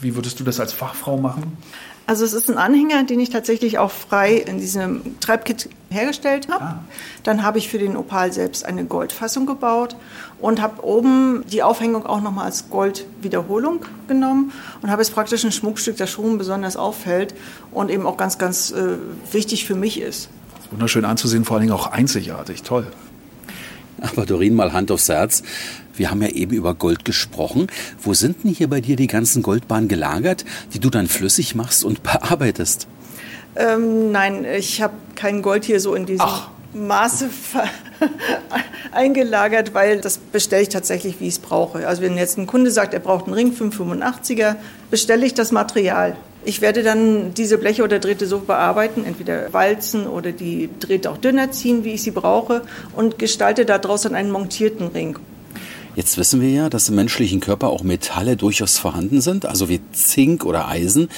Speaker 3: Wie würdest du das als Fachfrau machen?
Speaker 7: Also es ist ein Anhänger, den ich tatsächlich auch frei in diesem Treibkit hergestellt habe. Ah. Dann habe ich für den Opal selbst eine Goldfassung gebaut und habe oben die Aufhängung auch nochmal als Goldwiederholung genommen und habe jetzt praktisch ein Schmuckstück, das schon besonders auffällt und eben auch ganz, ganz äh, wichtig für mich ist.
Speaker 3: Wunderschön anzusehen, vor allen Dingen auch einzigartig. Toll.
Speaker 2: Aber Dorin, mal Hand aufs Herz. Wir haben ja eben über Gold gesprochen. Wo sind denn hier bei dir die ganzen Goldbahnen gelagert, die du dann flüssig machst und [LAUGHS] bearbeitest?
Speaker 7: Ähm, nein, ich habe kein Gold hier so in diesem Ach. Maße [LAUGHS] eingelagert, weil das bestelle ich tatsächlich, wie ich es brauche. Also wenn jetzt ein Kunde sagt, er braucht einen Ring 585er, bestelle ich das Material. Ich werde dann diese Bleche oder Drähte so bearbeiten, entweder walzen oder die Drähte auch dünner ziehen, wie ich sie brauche, und gestalte daraus dann einen montierten Ring.
Speaker 2: Jetzt wissen wir ja, dass im menschlichen Körper auch Metalle durchaus vorhanden sind, also wie Zink oder Eisen,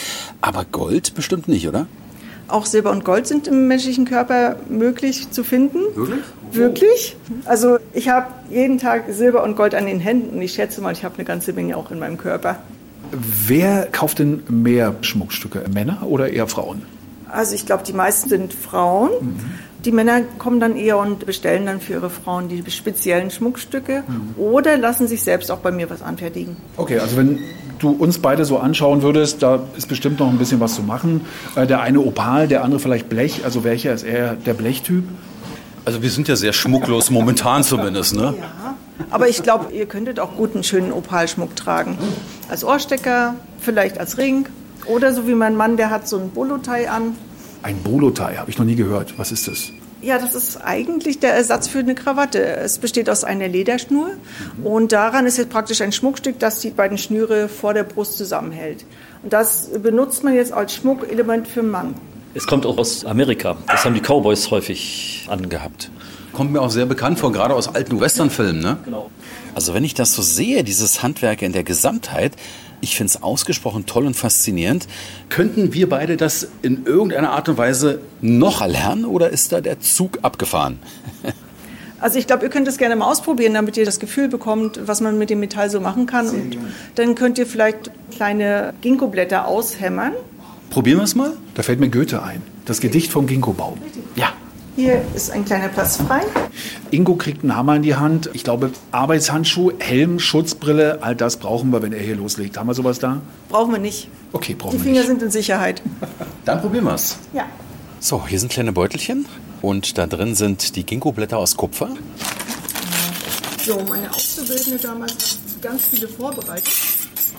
Speaker 2: aber Gold bestimmt nicht, oder?
Speaker 7: Auch Silber und Gold sind im menschlichen Körper möglich zu finden.
Speaker 2: Wirklich?
Speaker 7: Wirklich. Also ich habe jeden Tag Silber und Gold an den Händen und ich schätze mal, ich habe eine ganze Menge auch in meinem Körper.
Speaker 3: Wer kauft denn mehr Schmuckstücke? Männer oder eher Frauen?
Speaker 7: Also ich glaube, die meisten sind Frauen. Mhm. Die Männer kommen dann eher und bestellen dann für ihre Frauen die speziellen Schmuckstücke mhm. oder lassen sich selbst auch bei mir was anfertigen.
Speaker 3: Okay, also wenn du uns beide so anschauen würdest, da ist bestimmt noch ein bisschen was zu machen. Äh, der eine Opal, der andere vielleicht Blech. Also welcher ist eher der Blechtyp?
Speaker 2: Also wir sind ja sehr schmucklos momentan zumindest, ne?
Speaker 7: Ja. Aber ich glaube, ihr könntet auch gut einen schönen Opalschmuck tragen. Als Ohrstecker, vielleicht als Ring. Oder so wie mein Mann, der hat so ein Bolotai an.
Speaker 3: Ein Bolotai, habe ich noch nie gehört. Was ist das?
Speaker 7: Ja, das ist eigentlich der Ersatz für eine Krawatte. Es besteht aus einer Lederschnur mhm. und daran ist jetzt praktisch ein Schmuckstück, das die beiden Schnüre vor der Brust zusammenhält. Und das benutzt man jetzt als Schmuckelement für einen Mann.
Speaker 8: Es kommt auch aus Amerika. Das haben die Cowboys häufig angehabt.
Speaker 2: Kommt mir auch sehr bekannt vor, gerade aus alten Westernfilmen, ne?
Speaker 8: Genau.
Speaker 2: Also wenn ich das so sehe, dieses Handwerk in der Gesamtheit, ich finde es ausgesprochen toll und faszinierend. Könnten wir beide das in irgendeiner Art und Weise noch erlernen oder ist da der Zug abgefahren? [LAUGHS]
Speaker 7: Also ich glaube, ihr könnt es gerne mal ausprobieren, damit ihr das Gefühl bekommt, was man mit dem Metall so machen kann. Und dann könnt ihr vielleicht kleine Ginkgoblätter aushämmern.
Speaker 2: Probieren wir es mal?
Speaker 3: Da fällt mir Goethe ein. Das Gedicht vom Ginkgo-Baum.
Speaker 7: Ja. Hier ist ein kleiner Platz frei.
Speaker 3: Ingo kriegt einen Hammer in die Hand. Ich glaube, Arbeitshandschuh, Helm, Schutzbrille, all das brauchen wir, wenn er hier loslegt. Haben wir sowas da?
Speaker 7: Brauchen wir nicht.
Speaker 3: Okay, brauchen
Speaker 7: Die
Speaker 3: wir nicht.
Speaker 7: Finger sind in Sicherheit.
Speaker 2: Dann probieren wir es.
Speaker 7: Ja.
Speaker 2: So, hier sind kleine Beutelchen und da drin sind die Ginkgo-Blätter aus Kupfer.
Speaker 7: So, meine Auszubildende damals hat ganz viele vorbereitet.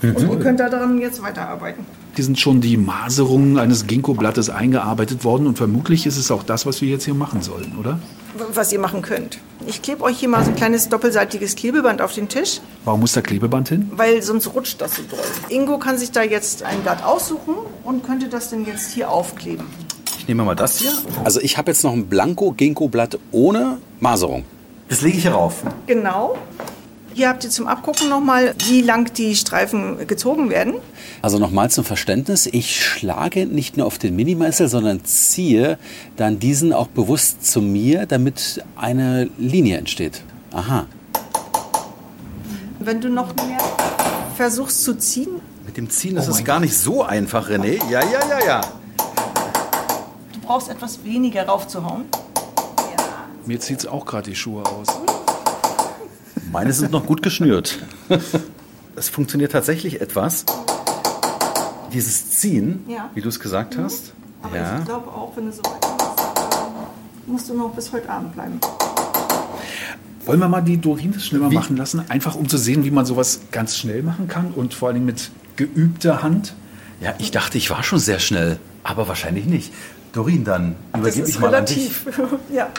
Speaker 7: Und ihr könnt daran jetzt weiterarbeiten.
Speaker 3: Hier sind schon die Maserungen eines Ginkgo-Blattes eingearbeitet worden und vermutlich ist es auch das, was wir jetzt hier machen sollen, oder?
Speaker 7: Was ihr machen könnt. Ich klebe euch hier mal so ein kleines doppelseitiges Klebeband auf den Tisch,
Speaker 3: Warum muss da Klebeband hin?
Speaker 7: weil sonst rutscht das so doll. Ingo kann sich da jetzt ein Blatt aussuchen und könnte das dann jetzt hier aufkleben.
Speaker 2: Ich nehme mal das hier. Also ich habe jetzt noch ein Blanko Ginkgo-Blatt ohne Maserung. Das lege ich hier rauf.
Speaker 7: Genau. Hier habt ihr zum Abgucken nochmal, wie lang die Streifen gezogen werden.
Speaker 2: Also nochmal zum Verständnis, ich schlage nicht nur auf den Minimeißel, sondern ziehe dann diesen auch bewusst zu mir, damit eine Linie entsteht. Aha.
Speaker 7: Wenn du noch mehr versuchst zu ziehen,
Speaker 2: Mit dem Ziehen ist es gar nicht so einfach, René. Ja, ja, ja, ja.
Speaker 7: du brauchst etwas weniger raufzuhauen.
Speaker 3: Mir zieht es auch gerade die Schuhe aus.
Speaker 2: Meine sind noch gut geschnürt. [LAUGHS] Es funktioniert tatsächlich etwas. Dieses Ziehen,
Speaker 7: Ja.
Speaker 2: wie du es gesagt hast.
Speaker 7: Aber
Speaker 2: ja.
Speaker 7: ich glaube auch, wenn du so weit bist, musst du noch bis heute Abend bleiben.
Speaker 3: Wollen wir mal die Dorin das schnell mal
Speaker 2: Wie?
Speaker 3: machen lassen? Einfach um zu sehen, wie man sowas ganz schnell machen kann und vor allen Dingen mit geübter Hand.
Speaker 2: ja, ich dachte, ich war schon sehr schnell, aber wahrscheinlich nicht. Dorin, dann übergebe ich mal an dich. [LAUGHS]
Speaker 7: ja.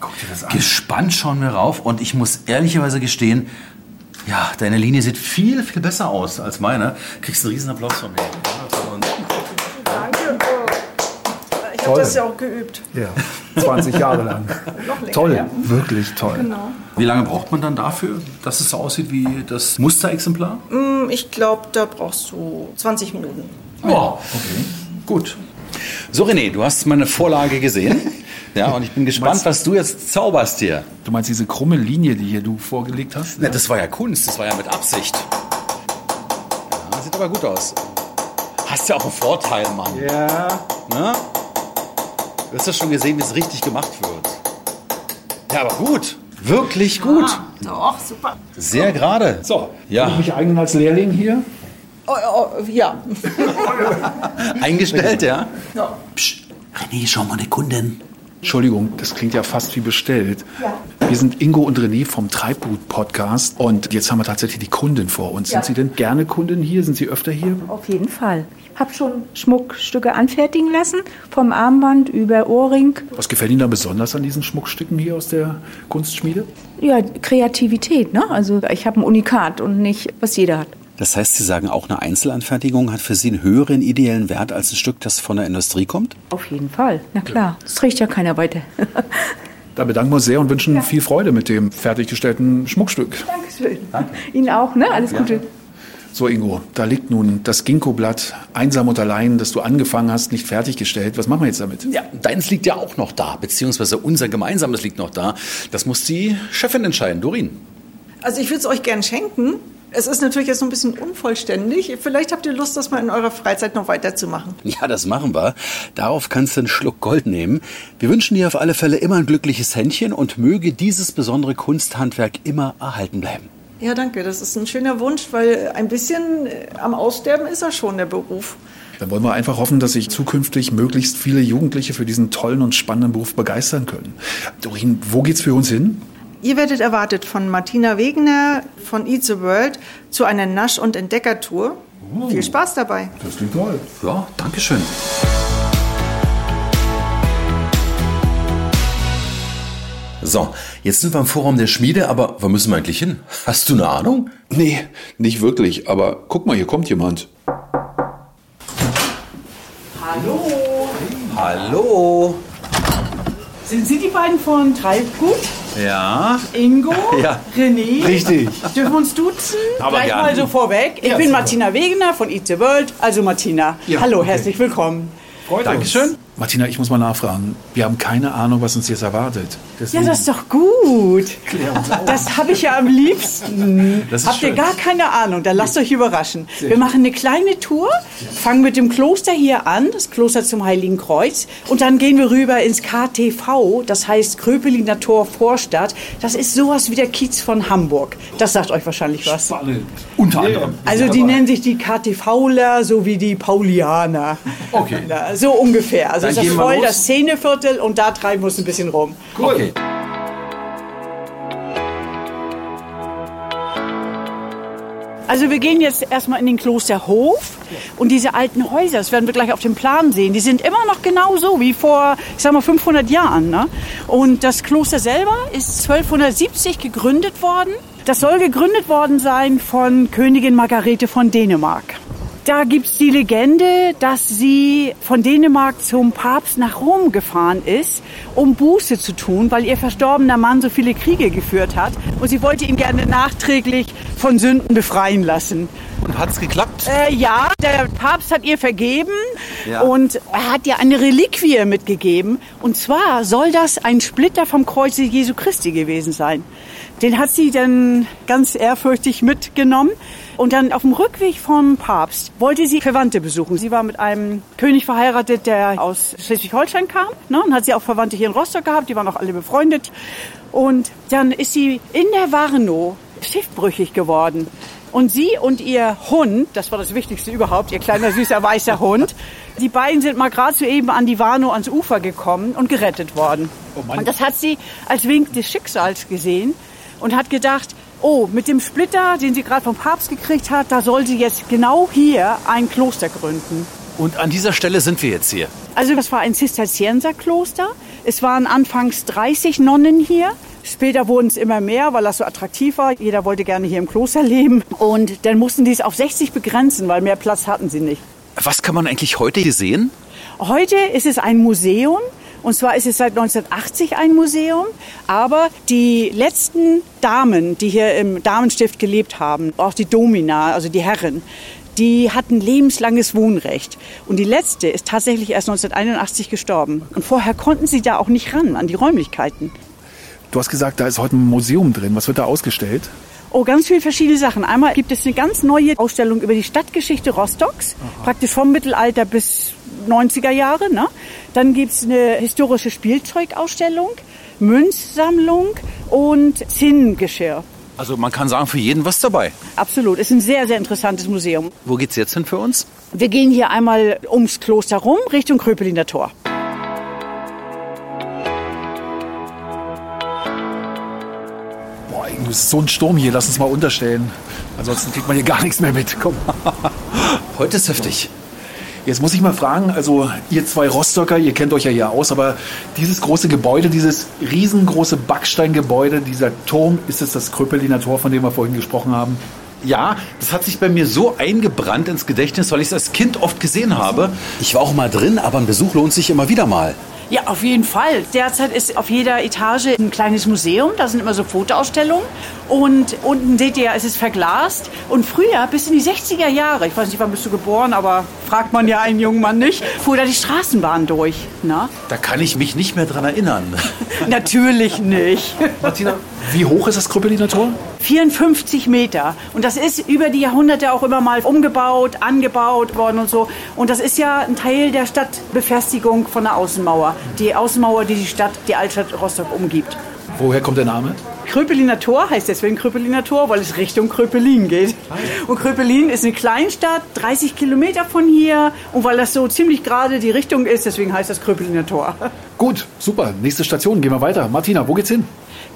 Speaker 3: Guck dir das an.
Speaker 2: Gespannt schauen wir rauf und ich muss ehrlicherweise gestehen, ja, deine Linie sieht viel, viel besser aus als meine. Kriegst einen riesen Applaus von mir.
Speaker 7: Danke. Ich habe das ja auch geübt.
Speaker 3: Ja, 20 Jahre lang. [LAUGHS]
Speaker 7: Noch länger.
Speaker 3: Toll,
Speaker 7: Ja.
Speaker 3: wirklich toll.
Speaker 7: Genau.
Speaker 2: Wie lange braucht man dann dafür, dass es so aussieht wie das Musterexemplar?
Speaker 7: Hm, Ich glaube, da brauchst du 20 Minuten.
Speaker 2: Ja, okay. Gut. So, René, du hast meine Vorlage gesehen. [LAUGHS] Ja, und ich bin gespannt, was du jetzt zauberst hier.
Speaker 3: Du meinst diese krumme Linie, die hier du vorgelegt hast?
Speaker 2: Ne, das war ja Kunst, das war ja mit Absicht. Ja, sieht aber gut aus. Hast ja auch einen Vorteil, Mann.
Speaker 3: Ja.
Speaker 2: Ne? Du hast ja schon gesehen, wie es richtig gemacht wird. Ja, aber gut. Wirklich gut.
Speaker 7: Doch, super.
Speaker 2: Sehr gerade.
Speaker 3: So,
Speaker 2: Ja.
Speaker 3: ja. mich eignen als Lehrling hier.
Speaker 7: Oh, oh, ja. [LAUGHS]
Speaker 2: Eingestellt, ja?
Speaker 7: ja.
Speaker 2: Psst. René, schau mal, eine Kundin.
Speaker 3: Entschuldigung, das klingt ja fast wie bestellt. Wir sind Ingo und René vom Treibgut-Podcast und jetzt haben wir tatsächlich die Kundin vor uns. Sind Sie denn gerne Kundin hier? Sind Sie öfter hier?
Speaker 9: Auf jeden Fall. Ich habe schon Schmuckstücke anfertigen lassen, vom Armband über Ohrring.
Speaker 3: Was gefällt Ihnen da besonders an diesen Schmuckstücken hier aus der Kunstschmiede?
Speaker 9: Ja, Kreativität, ne? Also ich habe ein Unikat und nicht, was jeder hat.
Speaker 2: Das heißt, Sie sagen auch, eine Einzelanfertigung hat für Sie einen höheren ideellen Wert als ein Stück, das von der Industrie kommt?
Speaker 9: Auf jeden Fall. Na klar, das trägt ja keiner weiter. [LAUGHS]
Speaker 3: Da bedanken wir uns sehr und wünschen viel Freude mit dem fertiggestellten Schmuckstück.
Speaker 9: Dankeschön. Ihnen auch, ne? Alles Gute.
Speaker 3: So, Ingo, da liegt nun das Ginkgo-Blatt einsam und allein, das du angefangen hast, nicht fertiggestellt. Was machen wir jetzt damit?
Speaker 2: Ja, deins liegt ja auch noch da, beziehungsweise unser gemeinsames liegt noch da. Das muss die Chefin entscheiden, Dorin.
Speaker 7: Also ich würde es euch gern schenken. Es ist natürlich jetzt noch ein bisschen unvollständig. Vielleicht habt ihr Lust, das mal in eurer Freizeit noch weiterzumachen.
Speaker 2: Ja, das machen wir. Darauf kannst du einen Schluck Gold nehmen. Wir wünschen dir auf alle Fälle immer ein glückliches Händchen und möge dieses besondere Kunsthandwerk immer erhalten bleiben.
Speaker 7: Ja, danke. Das ist ein schöner Wunsch, weil ein bisschen äh, am Aussterben ist er schon, der Beruf.
Speaker 3: Dann wollen wir einfach hoffen, dass sich zukünftig möglichst viele Jugendliche für diesen tollen und spannenden Beruf begeistern können. Dorin, wo geht's für uns hin?
Speaker 7: Ihr werdet erwartet von Martina Wegener von Eat the World zu einer Nasch- und Entdeckertour. Viel Spaß dabei.
Speaker 3: Das klingt toll.
Speaker 2: Ja, danke schön. So, jetzt sind wir im Vorraum der Schmiede, aber wo müssen wir eigentlich hin? Hast du eine Ahnung?
Speaker 3: Nee, nicht wirklich. Aber guck mal, hier kommt jemand.
Speaker 2: Hallo.
Speaker 10: Sind Sie die beiden von Treibgut?
Speaker 2: Ja.
Speaker 10: Ingo? [LAUGHS]
Speaker 2: Ja.
Speaker 10: René?
Speaker 3: Richtig.
Speaker 10: Dürfen wir uns duzen?
Speaker 2: Aber
Speaker 10: Gleich
Speaker 2: gern.
Speaker 10: mal so vorweg. Ich bin Martina Wegener von Eat the World, also Martina.
Speaker 3: Ja,
Speaker 10: Hallo,
Speaker 3: okay.
Speaker 10: herzlich willkommen.
Speaker 2: Dankeschön.
Speaker 3: Martina, ich muss mal nachfragen. Wir haben keine Ahnung, was uns jetzt erwartet.
Speaker 10: Ja, das ist doch gut. Das habe ich ja am liebsten.
Speaker 2: Das ist
Speaker 10: Habt ihr
Speaker 2: schön.
Speaker 10: gar keine Ahnung, dann lasst euch überraschen. Wir machen eine kleine Tour, fangen mit dem Kloster hier an, das Kloster zum Heiligen Kreuz, und dann gehen wir rüber ins KTV, das heißt Kröpeliner Tor Vorstadt. Das ist sowas wie der Kiez von Hamburg. Das sagt euch wahrscheinlich was.
Speaker 2: Unter anderem.
Speaker 10: Also die nennen sich die KTVler sowie die Paulianer.
Speaker 2: Okay. [LAUGHS]
Speaker 10: So ungefähr. Also
Speaker 2: Dann
Speaker 10: ist das
Speaker 2: gehen wir
Speaker 10: voll
Speaker 2: los.
Speaker 10: das Szeneviertel und da treiben wir uns ein bisschen rum.
Speaker 2: Okay.
Speaker 10: Also wir gehen jetzt erstmal in den Klosterhof und diese alten Häuser, das werden wir gleich auf dem Plan sehen, die sind immer noch genau so wie vor, ich sag mal, 500 Jahren. Ne? Und das Kloster selber ist 1270 gegründet worden. Das soll gegründet worden sein von Königin Margarete von Dänemark. Da gibt's die Legende, dass sie von Dänemark zum Papst nach Rom gefahren ist, um Buße zu tun, weil ihr verstorbener Mann so viele Kriege geführt hat. Und sie wollte ihn gerne nachträglich von Sünden befreien lassen.
Speaker 2: Und hat's geklappt?
Speaker 10: Äh, ja, der Papst hat ihr vergeben
Speaker 2: Ja.
Speaker 10: und er hat ihr eine Reliquie mitgegeben. Und zwar soll das ein Splitter vom Kreuze Jesu Christi gewesen sein. Den hat sie dann ganz ehrfürchtig mitgenommen. Und dann auf dem Rückweg vom Papst wollte sie Verwandte besuchen. Sie war mit einem König verheiratet, der aus Schleswig-Holstein kam. Ne, und hat sie auch Verwandte hier in Rostock gehabt. Die waren auch alle befreundet. Und dann ist sie in der Warnow schiffbrüchig geworden. Und sie und ihr Hund, das war das Wichtigste überhaupt, ihr kleiner süßer weißer Hund, die beiden sind mal gerade soeben an die Warnow ans Ufer gekommen und gerettet worden.
Speaker 3: Mann.
Speaker 10: und das hat sie als Wink des Schicksals gesehen und hat gedacht, oh, mit dem Splitter, den sie gerade vom Papst gekriegt hat, da soll sie jetzt genau hier ein Kloster gründen.
Speaker 2: Und an dieser Stelle sind wir jetzt hier.
Speaker 10: Also das war ein Zisterzienserkloster. Es waren anfangs 30 Nonnen hier. Später wurden es immer mehr, weil das so attraktiv war. Jeder wollte gerne hier im Kloster leben. Und dann mussten die es auf 60 begrenzen, weil mehr Platz hatten sie nicht.
Speaker 2: Was kann man eigentlich heute hier sehen?
Speaker 10: Heute ist es ein Museum. Und zwar ist es seit 1980 ein Museum. Aber die letzten Damen, die hier im Damenstift gelebt haben, auch die Domina, also die Herren, die hatten lebenslanges Wohnrecht. Und die letzte ist tatsächlich erst 1981 gestorben. Und vorher konnten sie da auch nicht ran an die Räumlichkeiten.
Speaker 3: Du hast gesagt, da ist heute ein Museum drin. Was wird da ausgestellt?
Speaker 10: Oh, ganz viele verschiedene Sachen. Einmal gibt es eine ganz neue Ausstellung über die Stadtgeschichte Rostocks, praktisch vom Mittelalter bis 90er Jahre. Ne? Dann gibt es eine historische Spielzeugausstellung, Münzsammlung und Zinnengeschirr.
Speaker 2: Also man kann sagen, für jeden was dabei.
Speaker 10: Absolut, ist ein sehr, sehr interessantes Museum.
Speaker 2: Wo geht's jetzt hin für uns?
Speaker 10: Wir gehen hier einmal ums Kloster rum, Richtung Kröpeliner Tor.
Speaker 3: Es ist so ein Sturm hier. Lass uns mal unterstellen. Ansonsten kriegt man hier gar nichts mehr mit. Komm. [LAUGHS]
Speaker 2: Heute ist heftig.
Speaker 3: Jetzt muss ich mal fragen, also ihr zwei Rostocker, ihr kennt euch ja hier aus, aber dieses große Gebäude, dieses riesengroße Backsteingebäude, dieser Turm, ist es das Kröpeliner Tor, von dem wir vorhin gesprochen haben?
Speaker 2: Ja, das hat sich bei mir so eingebrannt ins Gedächtnis, weil ich es als Kind oft gesehen habe. Ich war auch mal drin, aber ein Besuch lohnt sich immer wieder mal.
Speaker 10: Ja, auf jeden Fall. Derzeit ist auf jeder Etage ein kleines Museum. Da sind immer so Fotoausstellungen. Und unten seht ihr, es ist verglast. Und früher, bis in die 60er Jahre, ich weiß nicht, wann bist du geboren, aber fragt man ja einen jungen Mann nicht, fuhr da die Straßenbahn durch. Na?
Speaker 2: Da kann ich mich nicht mehr dran erinnern. [LAUGHS]
Speaker 10: Natürlich nicht.
Speaker 3: Martina, wie hoch ist das Kröpeliner Tor?
Speaker 10: 54 Meter. Und das ist über die Jahrhunderte auch immer mal umgebaut, angebaut worden und so. Und das ist ja ein Teil der Stadtbefestigung von der Außenmauer. Die Außenmauer, die die Stadt, die Altstadt Rostock umgibt.
Speaker 3: Woher kommt der Name?
Speaker 10: Kröpeliner Tor heißt deswegen Kröpeliner Tor, weil es Richtung Kröpelin geht. Und Kröpelin ist eine Kleinstadt, 30 Kilometer von hier. Und weil das so ziemlich gerade die Richtung ist, deswegen heißt das Kröpeliner Tor.
Speaker 3: Gut, super. Nächste Station, gehen wir weiter. Martina, wo geht's hin?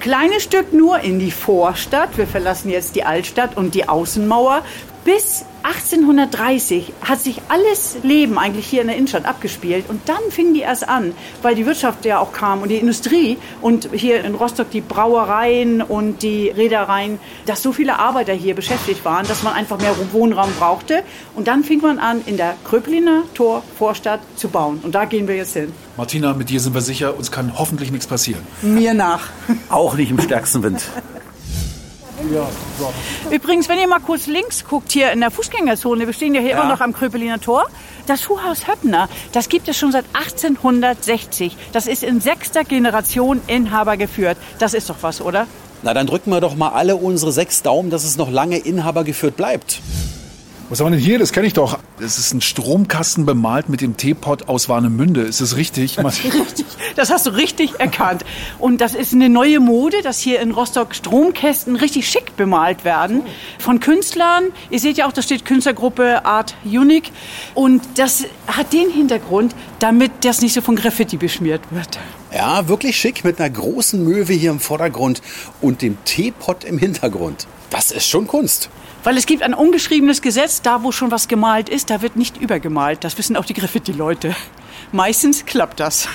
Speaker 10: Kleines Stück nur in die Vorstadt. Wir verlassen jetzt die Altstadt und die Außenmauer. Bis 1830 hat sich alles Leben eigentlich hier in der Innenstadt abgespielt. Und dann fing die erst an, weil die Wirtschaft ja auch kam und die Industrie und hier in Rostock die Brauereien und die Reedereien, dass so viele Arbeiter hier beschäftigt waren, dass man einfach mehr Wohnraum brauchte. Und dann fing man an, in der Kröpeliner Tor Vorstadt zu bauen. Und da gehen wir jetzt hin.
Speaker 3: Martina, mit dir sind wir sicher, uns kann hoffentlich nichts passieren.
Speaker 10: Mir nach.
Speaker 2: Auch nicht im stärksten Wind.
Speaker 10: Übrigens, wenn ihr mal kurz links guckt, hier in der Fußgängerzone, wir stehen ja hier
Speaker 2: Ja.
Speaker 10: immer noch am Kröpeliner Tor. Das Schuhhaus Höppner, das gibt es schon seit 1860. Das ist in sechster Generation Inhaber geführt. Das ist doch was, oder?
Speaker 2: Na, dann drücken wir doch mal alle unsere sechs Daumen, dass es noch lange Inhaber geführt bleibt.
Speaker 3: Was haben wir denn hier? Das kenne ich doch. Das ist ein Stromkasten bemalt mit dem Teepot aus Warnemünde. Ist das richtig? [LAUGHS]
Speaker 10: Richtig, das hast du richtig erkannt. Und das ist eine neue Mode, dass hier in Rostock Stromkästen richtig schick bemalt werden. Von Künstlern. Ihr seht ja auch, da steht Künstlergruppe Art Unique. Und das hat den Hintergrund, damit das nicht so von Graffiti beschmiert wird.
Speaker 2: Ja, wirklich schick mit einer großen Möwe hier im Vordergrund und dem Teepot im Hintergrund. Das ist schon Kunst.
Speaker 10: Weil es gibt ein ungeschriebenes Gesetz, da wo schon was gemalt ist, da wird nicht übergemalt. Das wissen auch die Graffiti-Leute. Meistens klappt das.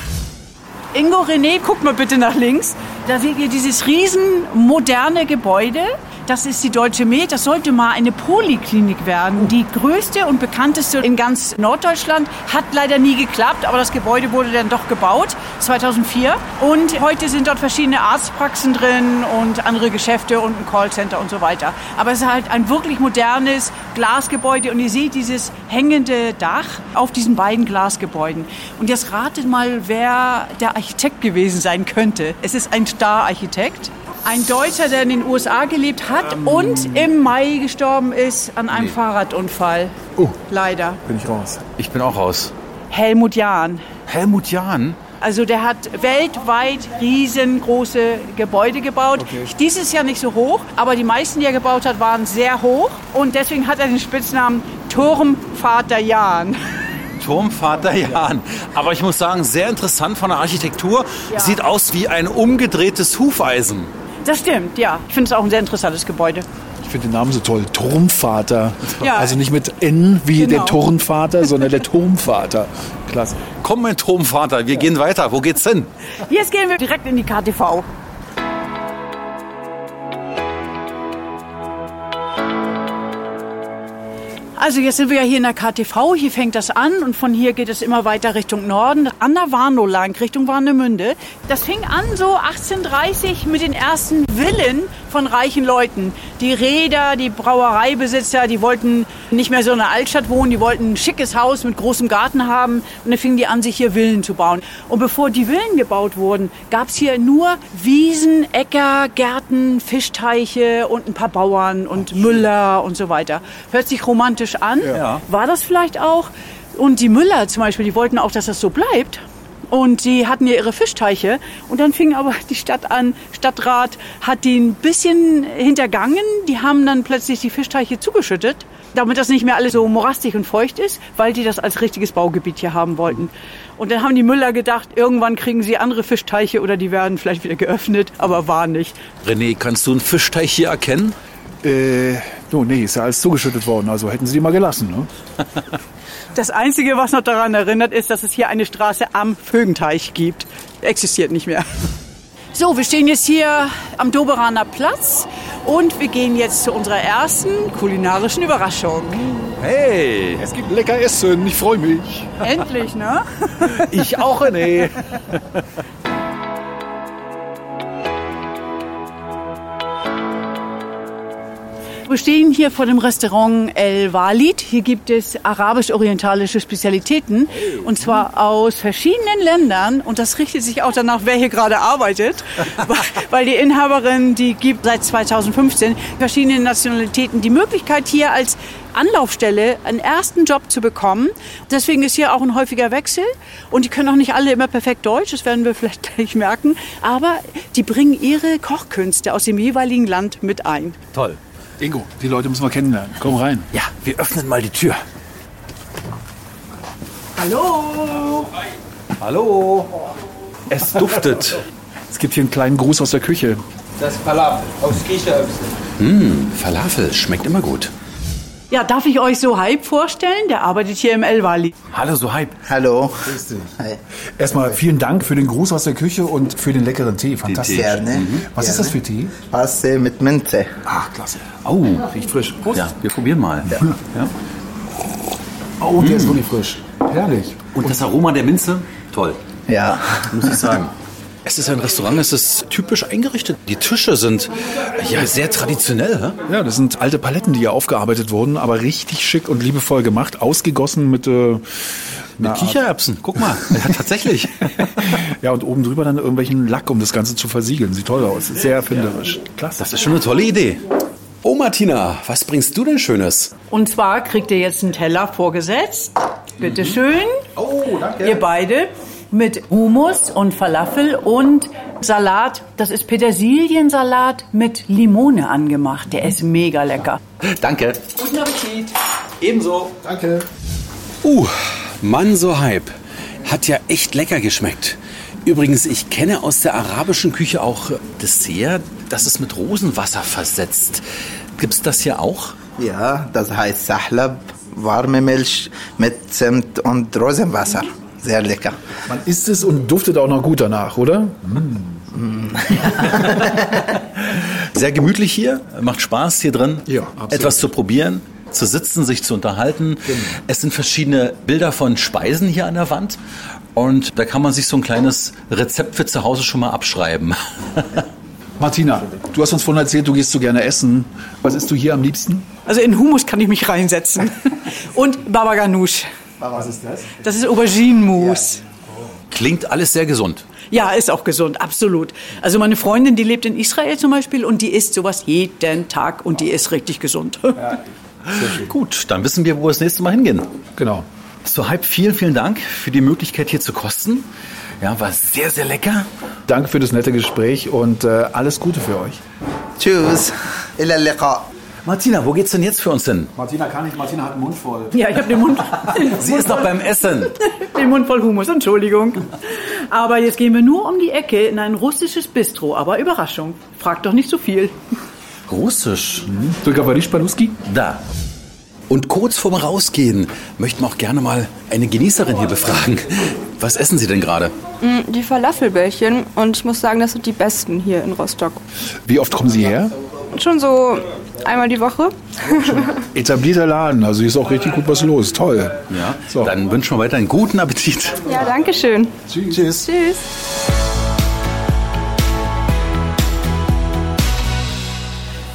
Speaker 10: Ingo René, guck mal bitte nach links. Da seht ihr dieses riesen moderne Gebäude. Das ist die Deutsche Med. Das sollte mal eine Poliklinik werden. Die größte und bekannteste in ganz Norddeutschland. Hat leider nie geklappt, aber das Gebäude wurde dann doch gebaut, 2004. Und heute sind dort verschiedene Arztpraxen drin und andere Geschäfte und ein Callcenter und so weiter. Aber es ist halt ein wirklich modernes Glasgebäude und ihr seht dieses hängende Dach auf diesen beiden Glasgebäuden. Und jetzt ratet mal, wer der Architekt gewesen sein könnte. Es ist ein Star-Architekt. Ein Deutscher, der in den USA gelebt hat und im Mai gestorben ist an einem Fahrradunfall.
Speaker 2: Oh.
Speaker 10: Leider.
Speaker 3: Bin ich raus.
Speaker 2: Ich bin auch raus.
Speaker 10: Helmut Jahn.
Speaker 2: Helmut Jahn?
Speaker 10: Also der hat weltweit riesengroße Gebäude gebaut. Dieses Jahr nicht so hoch, aber die meisten, die er gebaut hat, waren sehr hoch. Und deswegen hat er den Spitznamen Turmvater Jahn.
Speaker 2: Turmvater Jahn. Aber ich muss sagen, sehr interessant von der Architektur.
Speaker 10: Ja.
Speaker 2: Sieht aus wie ein umgedrehtes Hufeisen.
Speaker 10: Das stimmt, ja. Ich finde es auch ein sehr interessantes Gebäude.
Speaker 3: Ich finde den Namen so toll. Turmvater.
Speaker 10: Ja.
Speaker 3: Also nicht mit N wie
Speaker 10: Genau.
Speaker 3: der Turnvater, sondern der Turmvater. Klasse.
Speaker 2: Komm, mein Turmvater, wir gehen weiter. Wo geht's hin?
Speaker 10: Jetzt gehen wir direkt in die KTV. Also jetzt sind wir ja hier in der KTV, hier fängt das an und von hier geht es immer weiter Richtung Norden, an der Warnow lang, Richtung Warnemünde. Das fing an so 1830 mit den ersten Villen von reichen Leuten. Die Räder, die Brauereibesitzer, die wollten nicht mehr so in einer Altstadt wohnen, die wollten ein schickes Haus mit großem Garten haben und dann fingen die an, sich hier Villen zu bauen. Und bevor die Villen gebaut wurden, gab es hier nur Wiesen, Äcker, Gärten, Fischteiche und ein paar Bauern und Müller und so weiter. Hört sich romantisch an.
Speaker 2: Ja.
Speaker 10: War das vielleicht auch? Und die Müller zum Beispiel, die wollten auch, dass das so bleibt. Und die hatten ja ihre Fischteiche. Und dann fing aber die Stadt an, Stadtrat hat die ein bisschen hintergangen. Die haben dann plötzlich die Fischteiche zugeschüttet, damit das nicht mehr alles so morastig und feucht ist, weil die das als richtiges Baugebiet hier haben wollten. Und dann haben die Müller gedacht, irgendwann kriegen sie andere Fischteiche oder die werden vielleicht wieder geöffnet, aber war nicht.
Speaker 2: René, kannst du einen Fischteich hier erkennen?
Speaker 3: Äh, no, nee, ist ja alles zugeschüttet worden. Also hätten sie die mal gelassen, ne? [LAUGHS]
Speaker 10: Das Einzige, was noch daran erinnert, ist, dass es hier eine Straße am Fögenteich gibt. Existiert nicht mehr. [LAUGHS] So, wir stehen jetzt hier am Doberaner Platz und wir gehen jetzt zu unserer ersten kulinarischen Überraschung.
Speaker 2: Hey,
Speaker 3: Es gibt lecker Essen, ich freue mich.
Speaker 10: Endlich, ne? [LAUGHS]
Speaker 2: ich auch, René.
Speaker 10: Wir stehen hier vor dem Restaurant El Walid. Hier gibt es arabisch-orientalische Spezialitäten und zwar aus verschiedenen Ländern und das richtet sich auch danach, wer hier gerade arbeitet, [LAUGHS] weil- die Inhaberin, die gibt seit 2015 verschiedene Nationalitäten die Möglichkeit hier als Anlaufstelle einen ersten Job zu bekommen. Deswegen ist hier auch ein häufiger Wechsel und die können auch nicht alle immer perfekt Deutsch, das werden wir vielleicht [LAUGHS] gleich merken, aber die bringen ihre Kochkünste aus dem jeweiligen Land mit ein.
Speaker 2: Toll.
Speaker 3: Ingo, die Leute müssen wir kennenlernen. Komm rein.
Speaker 2: Ja, wir öffnen mal die Tür.
Speaker 10: Hallo!
Speaker 2: Hallo. Es duftet.
Speaker 3: Es gibt hier einen kleinen Gruß aus der Küche.
Speaker 11: Das ist Falafel aus Kichererbsen.
Speaker 2: Mmh, Falafel schmeckt immer gut.
Speaker 10: Ja, darf ich euch so Hype vorstellen? Der arbeitet hier im El Wali.
Speaker 2: Hallo, so hype.
Speaker 11: Hallo.
Speaker 3: Hi. Erstmal vielen Dank für den Gruß aus der Küche und für den leckeren Tee. Fantastisch.
Speaker 11: Gerne.
Speaker 3: Was ist das für Tee?
Speaker 11: Passe mit Minze.
Speaker 3: Ach, klasse.
Speaker 2: Oh, riecht frisch. Prost. Ja, wir probieren mal. Ja.
Speaker 3: Oh, der ist wirklich frisch. Herrlich.
Speaker 2: Und das Aroma der Minze, toll,
Speaker 11: Ja.
Speaker 2: muss ich sagen. Es ist ein Restaurant, es ist typisch eingerichtet. Die Tische sind ja sehr traditionell. Hä?
Speaker 3: Ja, das sind alte Paletten, die hier aufgearbeitet wurden, aber richtig schick und liebevoll gemacht, ausgegossen mit, äh,
Speaker 2: Mit Kichererbsen, guck mal. [LAUGHS] Ja, tatsächlich. [LAUGHS]
Speaker 3: ja und oben drüber dann irgendwelchen Lack, um das Ganze zu versiegeln. Sieht toll aus, sehr erfinderisch. Klasse.
Speaker 2: Das ist schon eine tolle Idee. Oh, Martina, was bringst du denn Schönes?
Speaker 10: Und zwar kriegt ihr jetzt einen Teller vorgesetzt. Bitte schön.
Speaker 3: Oh, danke.
Speaker 10: Ihr beide. Mit Hummus und Falafel und Salat. Das ist Petersiliensalat mit Limone angemacht. Der ist mega lecker.
Speaker 2: Danke.
Speaker 10: Guten Appetit.
Speaker 2: Ebenso.
Speaker 3: Danke.
Speaker 2: Uh, Mann, so Hype. Hat ja echt lecker geschmeckt. Übrigens, ich kenne aus der arabischen Küche auch Dessert, das ist mit Rosenwasser versetzt. Gibt's das hier auch?
Speaker 11: Ja, das heißt Sahlab, warme Milch mit Zimt und Rosenwasser. Sehr lecker.
Speaker 3: Man isst es und duftet auch noch gut danach, oder? [LAUGHS]
Speaker 2: Sehr gemütlich hier, macht Spaß hier drin,
Speaker 3: Ja, absolut.
Speaker 2: etwas zu probieren, zu sitzen, sich zu unterhalten. Es sind verschiedene Bilder von Speisen hier an der Wand und da kann man sich so ein kleines Rezept für zu Hause schon mal abschreiben. [LAUGHS]
Speaker 3: Martina, du hast uns vorhin erzählt, du gehst so gerne essen. Was isst du hier am liebsten?
Speaker 10: Also in Hummus kann ich mich reinsetzen. [LAUGHS] Und Baba Ganoush.
Speaker 3: Was ist das?
Speaker 10: Das ist Auberginenmus. Oh.
Speaker 2: Klingt alles sehr gesund.
Speaker 10: Ja, ist auch gesund, absolut. Also meine Freundin, die lebt in Israel zum Beispiel und die isst sowas jeden Tag und die ist richtig gesund.
Speaker 2: Ja, [LAUGHS] Gut, dann wissen wir, wo wir das nächste Mal hingehen.
Speaker 3: Genau.
Speaker 2: So, Hype, vielen, vielen Dank für die Möglichkeit hier zu kosten. Ja, war sehr, sehr lecker.
Speaker 3: Danke für das nette Gespräch und äh, alles Gute für euch.
Speaker 11: Tschüss. Illa lecker.
Speaker 2: Martina, wo geht's denn jetzt für uns hin?
Speaker 3: Martina kann nicht, Martina hat den Mund voll.
Speaker 10: Ja, ich habe den Mund, [LAUGHS]
Speaker 2: Sie ist noch beim Essen. [LAUGHS]
Speaker 10: den Mund voll Hummus, Entschuldigung. Aber jetzt gehen wir nur um die Ecke in ein russisches Bistro. Aber Überraschung, fragt doch nicht so viel.
Speaker 2: Russisch.
Speaker 3: Du говоришь по-русски?
Speaker 2: Da. Und kurz vorm Rausgehen möchten wir auch gerne mal eine Genießerin hier befragen. Was essen Sie denn gerade?
Speaker 12: Mm, Die Falafelbällchen und ich muss sagen, das sind die besten hier in Rostock.
Speaker 3: Wie oft kommen Sie her?
Speaker 12: Schon so einmal die Woche.
Speaker 3: Etablierter Laden, also hier ist auch richtig gut was los. Toll.
Speaker 2: Ja,
Speaker 3: So.
Speaker 2: dann wünschen wir weiter einen guten Appetit.
Speaker 12: Ja, danke schön.
Speaker 2: Tschüss.
Speaker 12: Tschüss.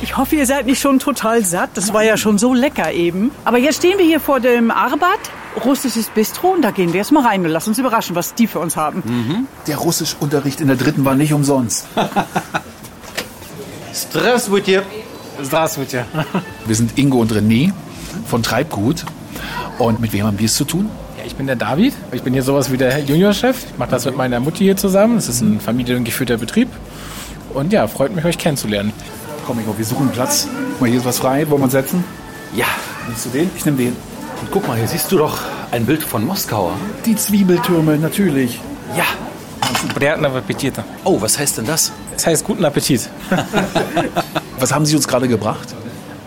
Speaker 10: Ich hoffe, ihr seid nicht schon total satt. Das war ja schon so lecker eben. Aber jetzt stehen wir hier vor dem Arbat, russisches Bistro, und da gehen wir jetzt mal rein und lass uns überraschen, was die für uns haben.
Speaker 3: Der Russischunterricht in der dritten war nicht umsonst. [LAUGHS]
Speaker 13: Здравствуйте. Здравствуйте.
Speaker 3: Wir sind Ingo und René von Treibgut. Und mit wem haben wir es zu tun?
Speaker 13: Ja, ich bin der David. Ich bin hier sowas wie der Juniorchef. Ich mache das mit meiner Mutti hier zusammen. Es ist ein familiengeführter Betrieb. Und ja, freut mich, euch kennenzulernen.
Speaker 3: Komm, Ingo, wir suchen einen Platz. Guck mal, hier ist was frei. Wollen wir uns setzen?
Speaker 2: Ja,
Speaker 3: Nimmst du den? Ich nehme den.
Speaker 2: und guck mal, hier siehst du doch ein Bild von Moskau.
Speaker 3: Die Zwiebeltürme, natürlich.
Speaker 2: Ja.
Speaker 13: Приятного аппетита.
Speaker 2: Oh, was heißt denn das?
Speaker 13: Das heißt guten Appetit. [LAUGHS]
Speaker 3: Was haben Sie uns gerade gebracht?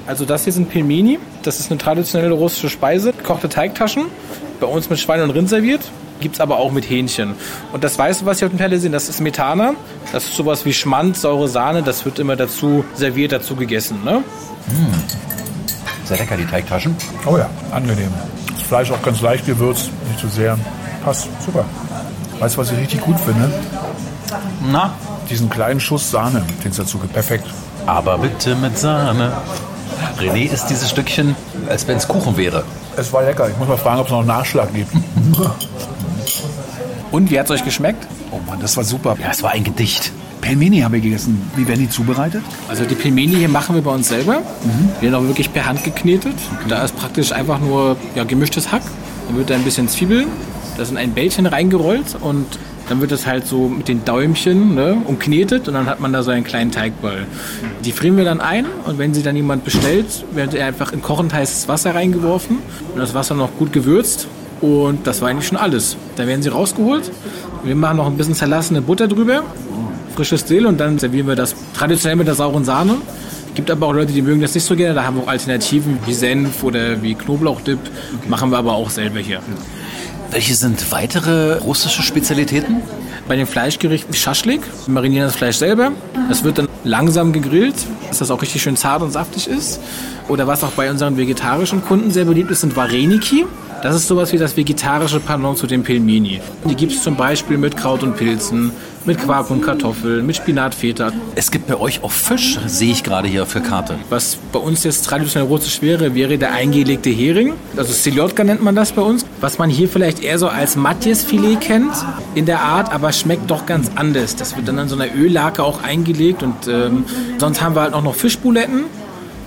Speaker 13: Also das hier sind Pelmeni. Das ist eine traditionelle russische Speise. Gekochte Teigtaschen. Bei uns mit Schwein und Rind serviert. Gibt es aber auch mit Hähnchen. Und das Weiße, was Sie auf dem Teller sehen, das ist Metana. Das ist sowas wie Schmand, saure Sahne. Das wird immer dazu serviert, dazu gegessen. Ne?
Speaker 2: Sehr lecker, die Teigtaschen.
Speaker 3: Oh ja, angenehm. Das Fleisch auch ganz leicht gewürzt, nicht zu sehr. Passt, super. Weißt du, was ich richtig gut finde?
Speaker 2: Na,
Speaker 3: Diesen kleinen Schuss Sahne, den es dazu gibt. Perfekt.
Speaker 2: aber bitte mit Sahne. René isst dieses Stückchen, als wenn es Kuchen wäre.
Speaker 3: Es war lecker. Ich muss mal fragen, ob es noch einen Nachschlag gibt. [LAUGHS]
Speaker 13: Und wie hat es euch geschmeckt?
Speaker 3: Oh Mann, das war super.
Speaker 2: Ja, es war ein Gedicht.
Speaker 3: Pelmeni haben wir gegessen. Wie werden die zubereitet?
Speaker 13: Also die Pelmeni hier machen wir bei uns selber. Die werden auch wirklich per Hand geknetet. Da ist praktisch einfach nur ja, gemischtes Hack. Dann wird da ein bisschen Zwiebeln, da sind ein Bällchen reingerollt und dann wird das halt so mit den Däumchen ne, umknetet und dann hat man da so einen kleinen Teigball. Die frieren wir dann ein und wenn sie dann jemand bestellt, wird er einfach in kochend heißes Wasser reingeworfen und das Wasser noch gut gewürzt und das war eigentlich schon alles. Dann werden sie rausgeholt. Wir machen noch ein bisschen zerlassene Butter drüber, frisches Dill und dann servieren wir das traditionell mit der sauren Sahne. Gibt aber auch Leute, die mögen das nicht so gerne. Da haben wir auch Alternativen wie Senf oder wie Knoblauchdip. Machen wir aber auch selber hier.
Speaker 2: Welche sind weitere russische Spezialitäten?
Speaker 13: Bei den Fleischgerichten Schaschlik. Wir marinieren das Fleisch selber. Das wird dann langsam gegrillt, dass das auch richtig schön zart und saftig ist. Oder was auch bei unseren vegetarischen Kunden sehr beliebt ist, sind Vareniki. Das ist sowas wie das vegetarische Pendant zu den Pelmeni. Die gibt es zum Beispiel mit Kraut und Pilzen, mit Quark und Kartoffeln, mit Spinatfeta.
Speaker 2: Es gibt bei euch auch Fisch, sehe ich gerade hier auf der Karte.
Speaker 13: Was bei uns jetzt traditionell russisch wäre, wäre der eingelegte Hering. Also Seljotka nennt man das bei uns. Was man hier vielleicht eher so als Matjesfilet kennt in der Art, aber schmeckt doch ganz anders. Das wird dann in so einer Öllake auch eingelegt und ähm, sonst haben wir halt auch noch Fischbuletten.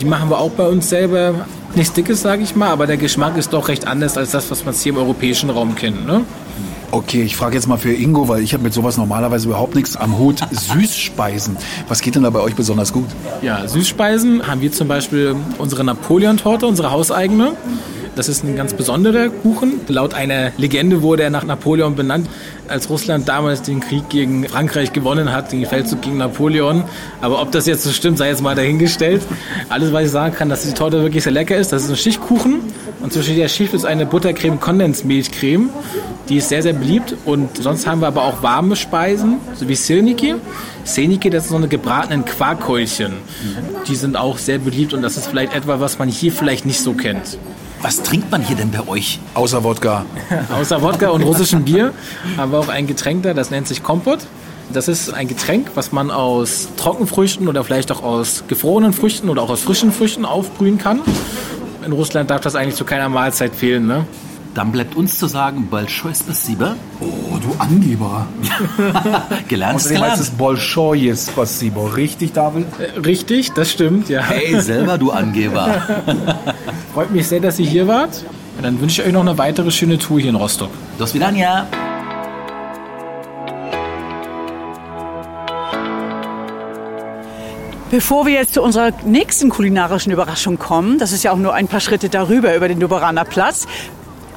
Speaker 13: Die machen wir auch bei uns selber. Nichts Dickes, sage ich mal, aber der Geschmack ist doch recht anders als das, was man hier im europäischen Raum kennt. Ne?
Speaker 3: Okay, ich frage jetzt mal für Ingo, weil ich habe mit sowas normalerweise überhaupt nichts am Hut. Süßspeisen. Was geht denn da bei euch besonders gut?
Speaker 13: Ja, Süßspeisen haben wir zum Beispiel unsere Napoleon-Torte, unsere hauseigene. Das ist ein ganz besonderer Kuchen. Laut einer Legende wurde er nach Napoleon benannt, als Russland damals den Krieg gegen Frankreich gewonnen hat, den Feldzug gegen Napoleon. Aber ob das jetzt so stimmt, sei jetzt mal dahingestellt. Alles, was ich sagen kann, dass die Torte wirklich sehr lecker ist. Das ist ein Schichtkuchen und zwischen der Schicht ist eine Buttercreme-Kondensmilchcreme. Die ist sehr, sehr beliebt. Und sonst haben wir aber auch warme Speisen, so wie Silniki. Silniki, das sind so eine gebratenen Quarkkeulchen. Die sind auch sehr beliebt und das ist vielleicht etwas, was man hier vielleicht nicht so kennt.
Speaker 2: Was trinkt man hier denn bei euch?
Speaker 3: Außer Wodka. [LAUGHS]
Speaker 13: Außer Wodka und russischem Bier haben wir auch ein Getränk da, das nennt sich Kompot. Das ist ein Getränk, was man aus Trockenfrüchten oder vielleicht auch aus gefrorenen Früchten oder auch aus frischen Früchten aufbrühen kann. In Russland darf das eigentlich zu keiner Mahlzeit fehlen. Ne?
Speaker 2: Dann bleibt uns zu sagen, Balschoi Spasiba.
Speaker 3: Oh, du Angeber. [LAUGHS]
Speaker 2: gelernt ist gelernt.
Speaker 3: es Bolschoje Spasibo. Richtig, David?
Speaker 13: Äh, Richtig, das stimmt, ja.
Speaker 2: Hey, selber du Angeber. [LAUGHS]
Speaker 13: Freut mich sehr, dass ihr hier wart. Und dann wünsche ich euch noch eine weitere schöne Tour hier in Rostock.
Speaker 2: Dos Vidania.
Speaker 10: Bevor wir jetzt zu unserer nächsten kulinarischen Überraschung kommen, das ist ja auch nur ein paar Schritte darüber, über den Duberaner Platz,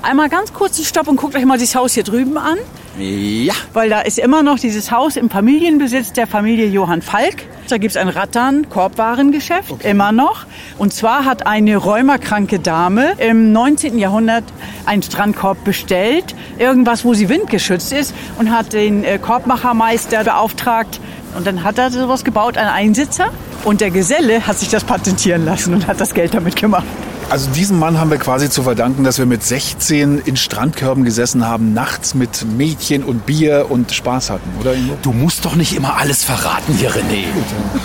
Speaker 10: einmal ganz kurz einen Stopp und guckt euch mal dieses Haus hier drüben an.
Speaker 2: Ja.
Speaker 10: Weil da ist immer noch dieses Haus im Familienbesitz der Familie Johann Falk. Da gibt es ein Rattan-Korbwarengeschäft, immer noch. Und zwar hat eine rheumakranke Dame im 19. Jahrhundert einen Strandkorb bestellt, irgendwas, wo sie windgeschützt ist, und hat den äh, Korbmachermeister beauftragt. Und dann hat er sowas gebaut, einen Einsitzer. Und der Geselle hat sich das patentieren lassen und hat das Geld damit gemacht.
Speaker 3: Also diesem Mann haben wir quasi zu verdanken, dass wir mit 16 in Strandkörben gesessen haben, nachts mit Mädchen und Bier und Spaß hatten, oder Ingo?
Speaker 2: Du musst doch nicht immer alles verraten hier, René.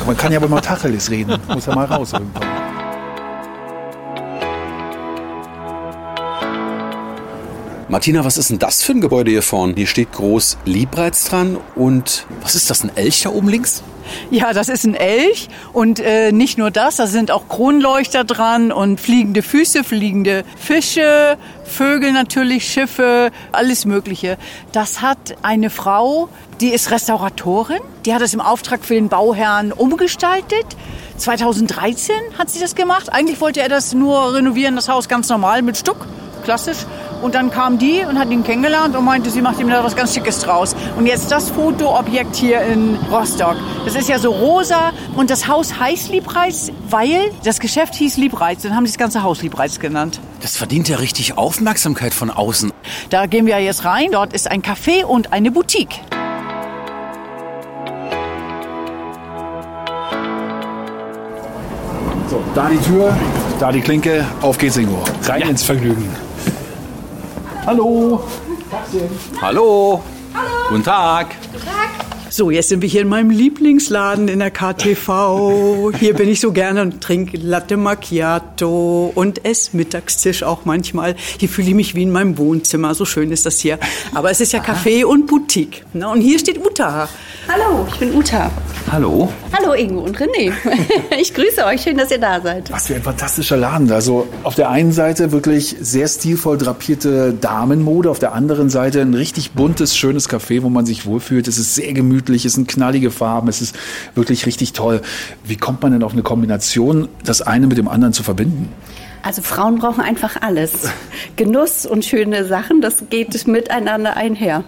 Speaker 3: Man kann ja aber mal Tacheles reden. Muss ja mal raus irgendwann.
Speaker 2: Martina, was ist denn das für ein Gebäude hier vorne? Hier steht groß Liebreiz dran und was ist das, ein Elch da oben links?
Speaker 10: Ja, das ist ein Elch und äh, nicht nur das, da sind auch Kronleuchter dran und fliegende Füße, fliegende Fische, Vögel natürlich, Schiffe, alles Mögliche. Das hat eine Frau, die ist Restauratorin, die hat es im Auftrag für den Bauherrn umgestaltet. 2013 hat sie das gemacht. Eigentlich wollte er das nur renovieren, das Haus ganz normal mit Stuck, klassisch. Und dann kam die und hat ihn kennengelernt und meinte, sie macht ihm da was ganz Schickes draus. Und jetzt das Fotoobjekt hier in Rostock. Das ist ja so rosa und das Haus heißt Liebreiz, weil das Geschäft hieß Liebreiz. Dann haben sie das ganze Haus Liebreiz genannt.
Speaker 2: Das verdient ja richtig Aufmerksamkeit von außen.
Speaker 10: Da gehen wir jetzt rein. Dort ist ein Café und eine Boutique.
Speaker 3: So, da die Tür, da die Klinke, auf geht's Ingo. Rein ins Vergnügen. Hallo.
Speaker 2: Hallo. Guten Tag.
Speaker 10: So, jetzt sind wir hier in meinem Lieblingsladen in der KTV. Hier bin ich so gerne und trinke Latte Macchiato und esse Mittagstisch auch manchmal. Hier fühle ich mich wie in meinem Wohnzimmer. So schön ist das hier. Aber es ist ja Café und Boutique. Na, und hier steht Uta.
Speaker 14: Hallo, ich bin Uta.
Speaker 2: Hallo.
Speaker 14: Hallo Ingo und René. [LAUGHS] Ich grüße euch, schön, dass ihr da seid.
Speaker 3: Was für ein fantastischer Laden. Also auf der einen Seite wirklich sehr stilvoll drapierte Damenmode, auf der anderen Seite ein richtig buntes, schönes Café, wo man sich wohlfühlt. Es ist sehr gemütlich, es sind knallige Farben, es ist wirklich richtig toll. Wie kommt man denn auf eine Kombination, das eine mit dem anderen zu verbinden?
Speaker 14: Also Frauen brauchen einfach alles. Genuss und schöne Sachen, das geht miteinander einher.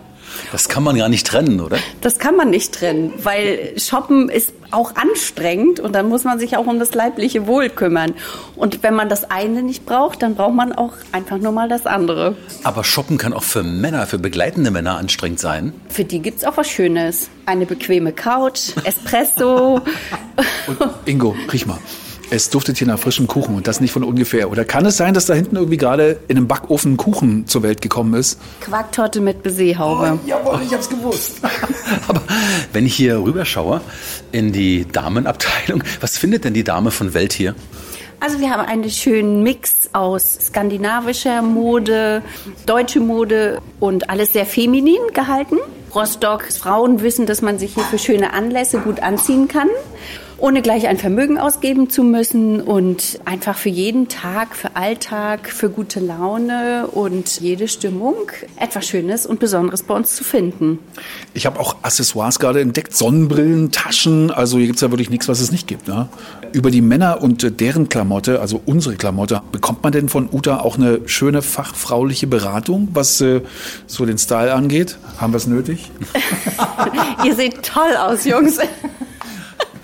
Speaker 2: Das kann man gar nicht trennen, oder?
Speaker 14: Das kann man nicht trennen, weil Shoppen ist auch anstrengend und dann muss man sich auch um das leibliche Wohl kümmern. Und wenn man das eine nicht braucht, dann braucht man auch einfach nur mal das andere.
Speaker 2: Aber Shoppen kann auch für Männer, für begleitende Männer anstrengend sein.
Speaker 14: Für die gibt's auch was Schönes. Eine bequeme Couch, Espresso.
Speaker 3: Ingo, riech mal. Es duftet hier nach frischem Kuchen und das nicht von ungefähr. Oder kann es sein, dass da hinten irgendwie gerade in einem Backofen Kuchen zur Welt gekommen ist?
Speaker 14: Quarktorte mit Baiserhaube.
Speaker 3: Oh, jawohl, ich hab's gewusst. [LAUGHS]
Speaker 2: Wenn ich hier rüberschaue in die Damenabteilung, was findet denn die Dame von Welt hier?
Speaker 14: Also wir haben einen schönen Mix aus skandinavischer Mode, deutsche Mode und alles sehr feminin gehalten. Rostocks Frauen wissen, dass man sich hier für schöne Anlässe gut anziehen kann, ohne gleich ein Vermögen ausgeben zu müssen und einfach für jeden Tag, für Alltag, für gute Laune und jede Stimmung etwas Schönes und Besonderes bei uns zu finden.
Speaker 3: Ich habe auch Accessoires gerade entdeckt, Sonnenbrillen, Taschen. Also hier gibt's ja wirklich nichts, was es nicht gibt. Ne? Über die Männer und deren Klamotte, also unsere Klamotte, bekommt man denn von Uta auch eine schöne fachfrauliche Beratung, was äh, so den Style angeht? Haben wir es nötig? [LAUGHS] [LAUGHS]
Speaker 14: Ihr seht toll aus, Jungs.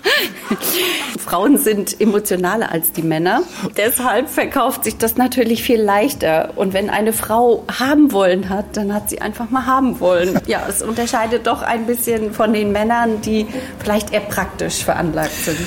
Speaker 14: [LAUGHS] Frauen sind emotionaler als die Männer. Deshalb verkauft sich das natürlich viel leichter. Und wenn eine Frau haben wollen hat, dann hat sie einfach mal haben wollen. [LAUGHS] Ja, es unterscheidet doch ein bisschen von den Männern, die vielleicht eher praktisch veranlagt sind.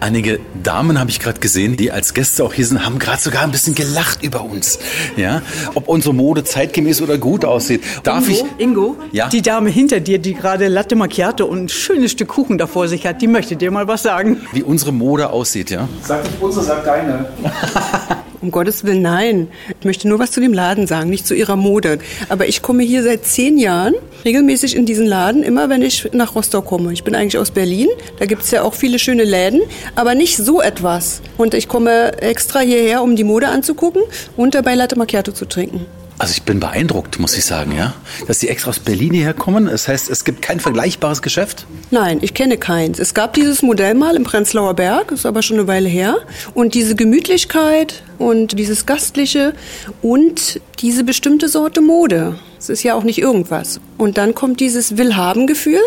Speaker 2: Einige Damen habe ich gerade gesehen, die als Gäste auch hier sind, haben gerade sogar ein bisschen gelacht über uns. Ja, ob unsere Mode zeitgemäß oder gut aussieht. Darf
Speaker 10: Ingo,
Speaker 2: ich?
Speaker 10: Ingo,
Speaker 2: Ja?
Speaker 10: die Dame hinter dir, die gerade Latte Macchiato und ein schönes Stück Kuchen da vor sich hat, die möchte dir mal was sagen.
Speaker 2: Wie unsere Mode aussieht, ja?
Speaker 3: Sag nicht unsere, sag deine. [LAUGHS]
Speaker 15: Um Gottes Willen, nein. Ich möchte nur was zu dem Laden sagen, nicht zu ihrer Mode. Aber ich komme hier seit zehn Jahren regelmäßig in diesen Laden, immer wenn ich nach Rostock komme. Ich bin eigentlich aus Berlin, da gibt es ja auch viele schöne Läden, aber nicht so etwas. Und ich komme extra hierher, um die Mode anzugucken und dabei Latte Macchiato zu trinken.
Speaker 2: Also ich bin beeindruckt, muss ich sagen, ja, dass Sie extra aus Berlin hierher kommen. Das heißt, es gibt kein vergleichbares Geschäft.
Speaker 15: Nein, ich kenne keins. Es gab dieses Modell mal im Prenzlauer Berg, ist aber schon eine Weile her. Und diese Gemütlichkeit und dieses Gastliche und diese bestimmte Sorte Mode. Es ist ja auch nicht irgendwas. Und dann kommt dieses Willhaben-Gefühl.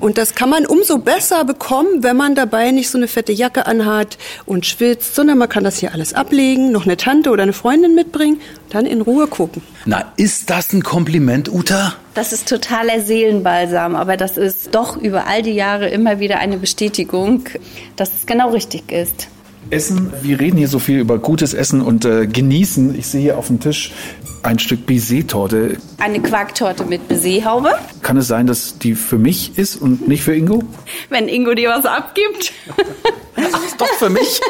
Speaker 15: Und das kann man umso besser bekommen, wenn man dabei nicht so eine fette Jacke anhat und schwitzt, sondern man kann das hier alles ablegen, noch eine Tante oder eine Freundin mitbringen, dann in Ruhe gucken.
Speaker 2: Na, ist das ein Kompliment, Uta?
Speaker 14: Das ist totaler Seelenbalsam, aber das ist doch über all die Jahre immer wieder eine Bestätigung, dass es genau richtig ist.
Speaker 3: Essen, wir reden hier so viel über gutes Essen und äh, genießen. Ich sehe hier auf dem Tisch ein Stück Baiser-Torte.
Speaker 14: Eine Quarktorte mit Baiserhaube.
Speaker 3: Kann es sein, dass die für mich ist und nicht für Ingo?
Speaker 14: Wenn Ingo dir was abgibt.
Speaker 2: Doch für mich.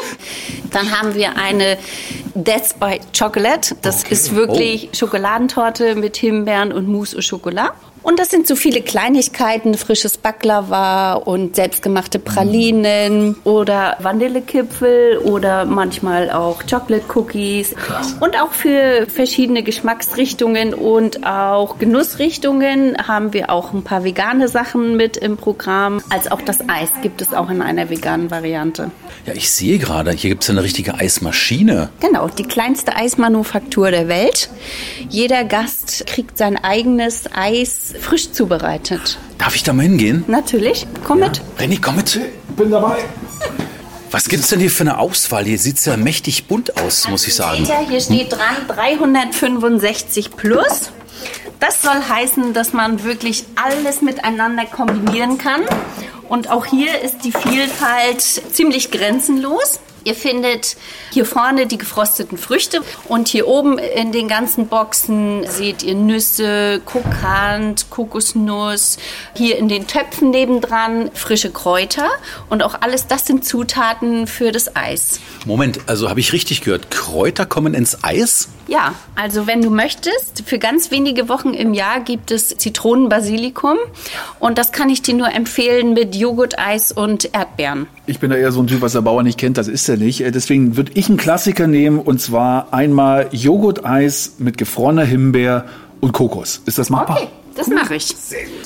Speaker 14: Dann haben wir eine That's by Chocolate. Das ist wirklich Schokoladentorte mit Himbeeren und Mousse au Chocolat. Und das sind so viele Kleinigkeiten, frisches Baklava und selbstgemachte Pralinen oder Vanillekipfel oder manchmal auch Chocolate Cookies. Und auch für verschiedene Geschmacksrichtungen und auch Genussrichtungen haben wir auch ein paar vegane Sachen mit im Programm. Als auch das Eis gibt es auch in einer veganen Variante.
Speaker 2: Ja, ich sehe gerade, hier gibt es eine richtige Eismaschine.
Speaker 14: Genau, die kleinste Eismanufaktur der Welt. Jeder Gast kriegt sein eigenes Eis frisch zubereitet.
Speaker 2: Darf ich da mal hingehen?
Speaker 14: Natürlich, komm mit.
Speaker 2: Renny, komm mit.
Speaker 3: Bin dabei.
Speaker 2: Was gibt's denn hier für eine Auswahl? Hier sieht's ja mächtig bunt aus, muss ich sagen.
Speaker 14: Hier steht dran 365 plus. Das soll heißen, dass man wirklich alles miteinander kombinieren kann. Und auch hier ist die Vielfalt ziemlich grenzenlos. Ihr findet hier vorne die gefrosteten Früchte und hier oben in den ganzen Boxen seht ihr Nüsse, Kokant, Kokosnuss. Hier in den Töpfen nebendran frische Kräuter und auch alles das sind Zutaten für das Eis.
Speaker 2: Moment, also habe ich richtig gehört, Kräuter kommen ins Eis?
Speaker 14: Ja, also wenn du möchtest, für ganz wenige Wochen im Jahr gibt es Zitronenbasilikum und das kann ich dir nur empfehlen mit Joghurt-Eis und Erdbeeren.
Speaker 3: Ich bin da eher so ein Typ, was der Bauer nicht kennt, das ist er nicht. Äh, Deswegen würde ich einen Klassiker nehmen und zwar einmal Joghurt-Eis mit gefrorener Himbeer und Kokos. Ist das machbar?
Speaker 14: Okay, das mache ich.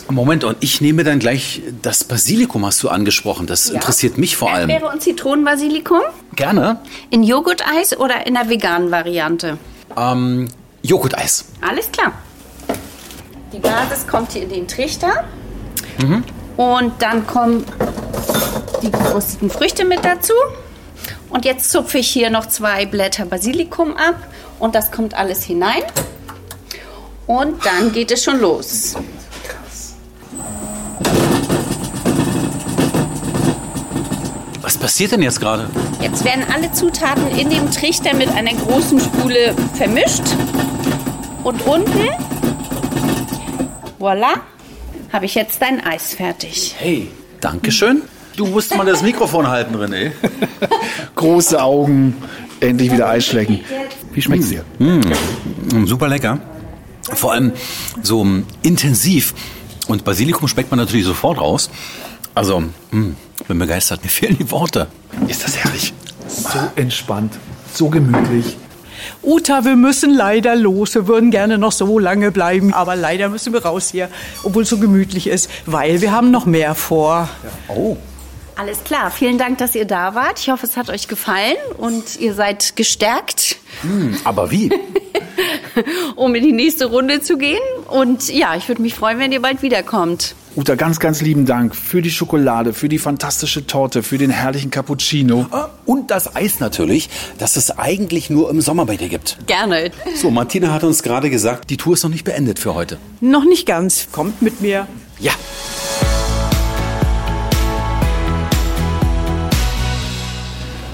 Speaker 2: Moment, und ich nehme dann gleich das Basilikum, hast du angesprochen. Das interessiert mich vor allem.
Speaker 14: Erdbeere und Zitronenbasilikum
Speaker 2: Gerne.
Speaker 14: in Joghurt-Eis oder in der veganen Variante?
Speaker 2: Ähm, Joghurt-Eis.
Speaker 14: Alles klar. Die Basis kommt hier in den Trichter
Speaker 2: Mhm.
Speaker 14: und dann kommen die gefrosteten Früchte mit dazu. Und jetzt zupfe ich hier noch zwei Blätter Basilikum ab und das kommt alles hinein. Und dann geht es schon los.
Speaker 2: Was passiert denn jetzt gerade?
Speaker 14: Jetzt werden alle Zutaten in dem Trichter mit einer großen Spule vermischt. Und unten, voilà, habe ich jetzt dein Eis fertig.
Speaker 2: Hey, Dankeschön. Du musst mal das Mikrofon halten, René. [LAUGHS]
Speaker 3: Große Augen, endlich wieder Eis schlecken. Wie schmeckt's dir?
Speaker 2: Mm, super lecker. Vor allem so mm, intensiv. Und Basilikum schmeckt man natürlich sofort raus. Also, mm, bin begeistert. Mir fehlen die Worte.
Speaker 3: Ist das herrlich. So entspannt, so gemütlich.
Speaker 10: Uta, wir müssen leider los. Wir würden gerne noch so lange bleiben, aber leider müssen wir raus hier, obwohl es so gemütlich ist, weil wir haben noch mehr vor.
Speaker 2: Oh.
Speaker 14: Alles klar, vielen Dank, dass ihr da wart. Ich hoffe, es hat euch gefallen und ihr seid gestärkt,
Speaker 2: Hm, aber wie? [LAUGHS]
Speaker 14: um in die nächste Runde zu gehen. Und ja, ich würde mich freuen, wenn ihr bald wiederkommt.
Speaker 3: Uta, ganz, ganz lieben Dank für die Schokolade, für die fantastische Torte, für den herrlichen Cappuccino.
Speaker 2: Ah, Und das Eis natürlich, das es eigentlich nur im Sommer bei dir gibt.
Speaker 14: Gerne.
Speaker 2: So, Martina hat uns gerade gesagt, die Tour ist noch nicht beendet für heute.
Speaker 10: Noch nicht ganz. Kommt mit mir.
Speaker 2: Ja.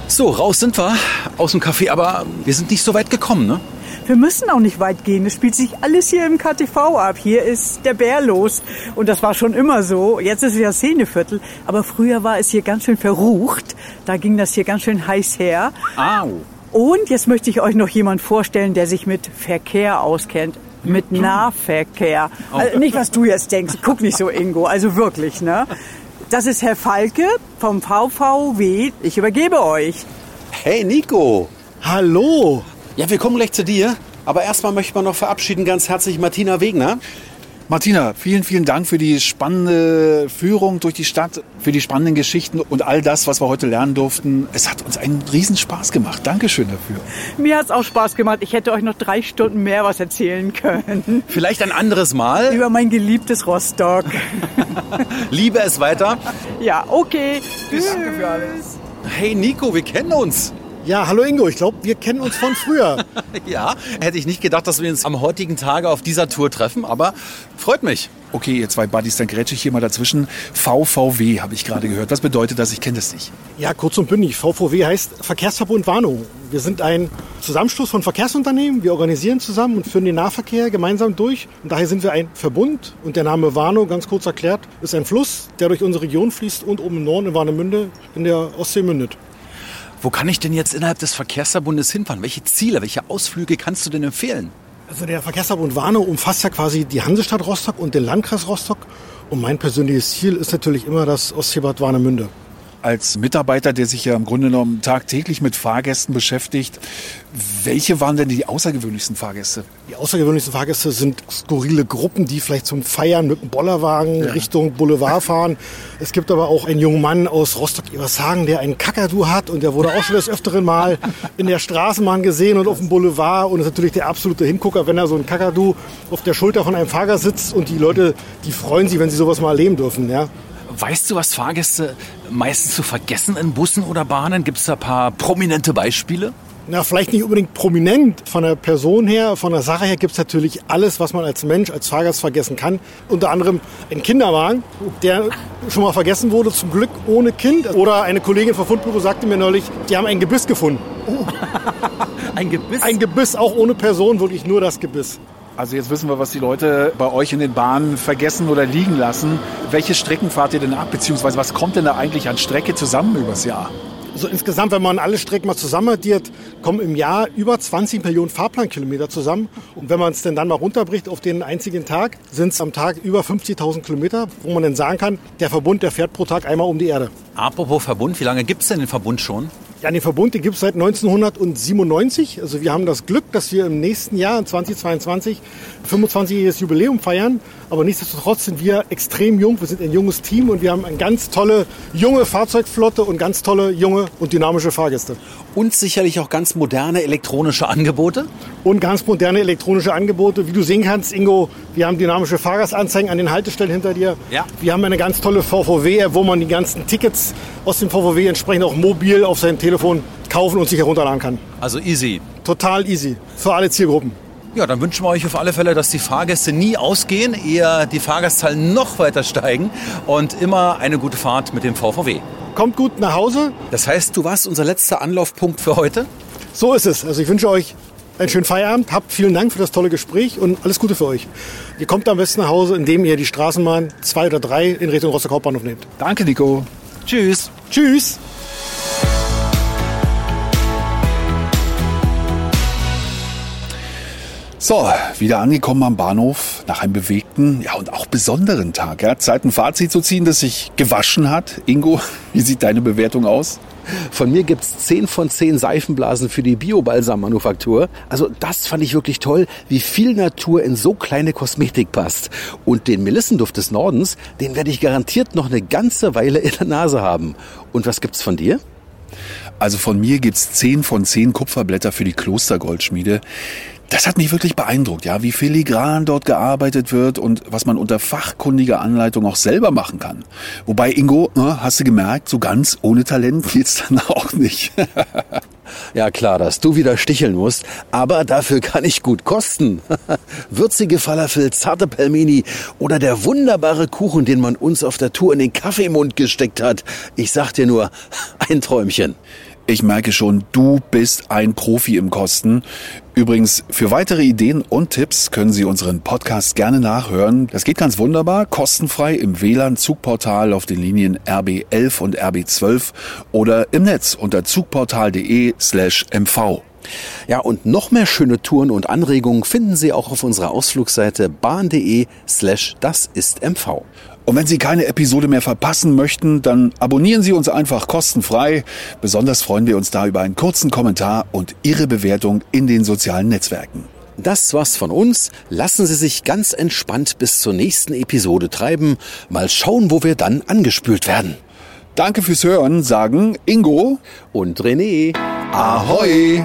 Speaker 2: So, raus sind wir aus dem Café, aber wir sind nicht so weit gekommen, ne?
Speaker 10: Wir müssen auch nicht weit gehen. Es spielt sich alles hier im KTV ab. Hier ist der Bär los. Und das war schon immer so. Jetzt ist es ja Szeneviertel. Aber früher war es hier ganz schön verrucht. Da ging das hier ganz schön heiß her.
Speaker 2: Au.
Speaker 10: Und jetzt möchte ich euch noch jemand vorstellen, der sich mit Verkehr auskennt. Mit Nahverkehr.
Speaker 2: Oh.
Speaker 10: Also nicht, was du jetzt denkst. Guck nicht so, Ingo. Also wirklich, ne? Das ist Herr Falke vom VVW. Ich übergebe euch.
Speaker 2: Hey Nico.
Speaker 16: Hallo.
Speaker 2: Ja, wir kommen gleich zu dir. Aber erstmal möchte man noch verabschieden ganz herzlich Martina Wegner.
Speaker 3: Martina, vielen, vielen Dank für die spannende Führung durch die Stadt, für die spannenden Geschichten und all das, was wir heute lernen durften. Es hat uns einen Riesenspaß gemacht. Dankeschön dafür.
Speaker 10: Mir hat's auch Spaß gemacht. Ich hätte euch noch drei Stunden mehr was erzählen können.
Speaker 2: Vielleicht ein anderes Mal.
Speaker 10: Über mein geliebtes Rostock. [LAUGHS]
Speaker 2: Liebe es weiter.
Speaker 10: Ja, okay. Danke für alles.
Speaker 2: Hey Nico, wir kennen uns.
Speaker 16: Ja, hallo Ingo, ich glaube, wir kennen uns von früher. [LAUGHS]
Speaker 2: Ja, hätte ich nicht gedacht, dass wir uns am heutigen Tage auf dieser Tour treffen, aber freut mich.
Speaker 3: Okay, ihr zwei Buddies, dann grätsche ich hier mal dazwischen. VVW habe ich gerade gehört. Was bedeutet das? Ich kenne das nicht.
Speaker 16: Ja, kurz und bündig. VVW heißt Verkehrsverbund Warnow. Wir sind ein Zusammenschluss von Verkehrsunternehmen. Wir organisieren zusammen und führen den Nahverkehr gemeinsam durch. Und daher sind wir ein Verbund. Und der Name Warnow, ganz kurz erklärt, ist ein Fluss, der durch unsere Region fließt und oben im Norden in Warnemünde in der Ostsee mündet.
Speaker 2: Wo kann ich denn jetzt innerhalb des Verkehrsverbundes hinfahren? Welche Ziele, welche Ausflüge kannst du denn empfehlen?
Speaker 16: Also der Verkehrsverbund Warnow umfasst ja quasi die Hansestadt Rostock und den Landkreis Rostock. Und mein persönliches Ziel ist natürlich immer das Ostseebad Warnemünde.
Speaker 3: Als Mitarbeiter, der sich ja im Grunde genommen tagtäglich mit Fahrgästen beschäftigt, welche waren denn die außergewöhnlichsten Fahrgäste?
Speaker 16: Die außergewöhnlichsten Fahrgäste sind skurrile Gruppen, die vielleicht zum Feiern mit einem Bollerwagen
Speaker 3: Ja.
Speaker 16: Richtung Boulevard fahren. Es gibt aber auch einen jungen Mann aus Rostock-Ebershagen, der einen Kakadu hat und der wurde auch schon des Öfteren mal in der Straßenbahn gesehen und auf dem Boulevard und ist natürlich der absolute Hingucker, wenn er so ein Kakadu auf der Schulter von einem Fahrer sitzt und die Leute, die freuen sich, wenn sie sowas mal erleben dürfen. Ja.
Speaker 2: Weißt du, was Fahrgäste meistens zu vergessen in Bussen oder Bahnen? Gibt es da ein paar prominente Beispiele?
Speaker 16: Na, vielleicht nicht unbedingt prominent von der Person her, von der Sache her gibt es natürlich alles, was man als Mensch, als Fahrgast vergessen kann. Unter anderem ein Kinderwagen, der schon mal vergessen wurde, zum Glück ohne Kind. Oder eine Kollegin vom Fundbüro sagte mir neulich, die haben ein Gebiss gefunden. [LAUGHS]
Speaker 2: Ein Gebiss?
Speaker 16: Ein Gebiss, auch ohne Person, wirklich nur das Gebiss.
Speaker 3: Also jetzt wissen wir, was die Leute bei euch in den Bahnen vergessen oder liegen lassen. Welche Strecken fahrt ihr denn ab? Beziehungsweise was kommt denn da eigentlich an Strecke zusammen übers Jahr?
Speaker 16: Also insgesamt, wenn man alle Strecken mal zusammen addiert, kommen im Jahr über 20 Millionen Fahrplankilometer zusammen. Und wenn man es denn dann mal runterbricht auf den einzigen Tag, sind es am Tag über 50.000 Kilometer, wo man dann sagen kann, der Verbund, der fährt pro Tag einmal um die Erde.
Speaker 2: Apropos Verbund, wie lange gibt es denn den Verbund schon?
Speaker 16: Ja, den Verbund, gibt es seit 1997. Also wir haben das Glück, dass wir im nächsten Jahr, in 2022, 25-jähriges Jubiläum feiern. Aber nichtsdestotrotz sind wir extrem jung. Wir sind ein junges Team und wir haben eine ganz tolle junge Fahrzeugflotte und ganz tolle junge und dynamische Fahrgäste.
Speaker 2: Und sicherlich auch ganz moderne elektronische Angebote?
Speaker 16: Und ganz moderne elektronische Angebote. Wie du sehen kannst, Ingo, wir haben dynamische Fahrgastanzeigen an den Haltestellen hinter dir.
Speaker 2: Ja.
Speaker 16: Wir haben eine ganz tolle VVW-App, wo man die ganzen Tickets aus dem VVW entsprechend auch mobil auf sein Telefon kaufen und sich herunterladen kann.
Speaker 2: Also easy.
Speaker 16: Total easy. Für alle Zielgruppen.
Speaker 2: Ja, dann wünschen wir euch auf alle Fälle, dass die Fahrgäste nie ausgehen, eher die Fahrgastzahlen noch weiter steigen und immer eine gute Fahrt mit dem VVW.
Speaker 16: Kommt gut nach Hause.
Speaker 2: Das heißt, du warst unser letzter Anlaufpunkt für heute?
Speaker 16: So ist es. Also ich wünsche euch einen schönen Feierabend. Habt vielen Dank für das tolle Gespräch und alles Gute für euch. Ihr kommt am besten nach Hause, indem ihr die Straßenbahn 2 oder 3 in Richtung Rostock Hauptbahnhof nehmt.
Speaker 3: Danke, Nico.
Speaker 2: Tschüss.
Speaker 16: Tschüss.
Speaker 3: So, wieder angekommen am Bahnhof nach einem bewegten, ja und auch besonderen Tag. Ja. Zeit ein Fazit zu ziehen, das sich gewaschen hat. Ingo, [LAUGHS] wie sieht deine Bewertung aus?
Speaker 2: Von mir gibt's 10 von 10 Seifenblasen für die Biobalsam-Manufaktur. Also das fand ich wirklich toll, wie viel Natur in so kleine Kosmetik passt. Und den Melissenduft des Nordens, den werde ich garantiert noch eine ganze Weile in der Nase haben. Und was gibt's von dir?
Speaker 3: Also von mir gibt's 10 von 10 Kupferblätter für die Klostergoldschmiede. Das hat mich wirklich beeindruckt, ja, wie filigran dort gearbeitet wird und was man unter fachkundiger Anleitung auch selber machen kann. Wobei, Ingo, äh, hast du gemerkt, so ganz ohne Talent geht's dann [LAUGHS] auch nicht. [LAUGHS]
Speaker 2: Ja klar, dass du wieder sticheln musst, aber dafür kann ich gut kosten. [LAUGHS] Würzige Falafel, zarte Pelmeni oder der wunderbare Kuchen, den man uns auf der Tour in den Kaffeemund gesteckt hat. Ich sag dir nur, ein Träumchen.
Speaker 3: Ich merke schon, du bist ein Profi im Kosten. Übrigens, für weitere Ideen und Tipps können Sie unseren Podcast gerne nachhören. Das geht ganz wunderbar, kostenfrei im WLAN-Zugportal auf den Linien RB11 und RB12 oder im Netz unter zugportal.de slash mv.
Speaker 2: Ja, und noch mehr schöne Touren und Anregungen finden Sie auch auf unserer Ausflugsseite bahn.de slash das ist MV.
Speaker 3: Und wenn Sie keine Episode mehr verpassen möchten, dann abonnieren Sie uns einfach kostenfrei. Besonders freuen wir uns da über einen kurzen Kommentar und Ihre Bewertung in den sozialen Netzwerken.
Speaker 2: Das war's von uns. Lassen Sie sich ganz entspannt bis zur nächsten Episode treiben. Mal schauen, wo wir dann angespült werden.
Speaker 3: Danke fürs Hören, sagen Ingo
Speaker 2: und René.
Speaker 3: Ahoi!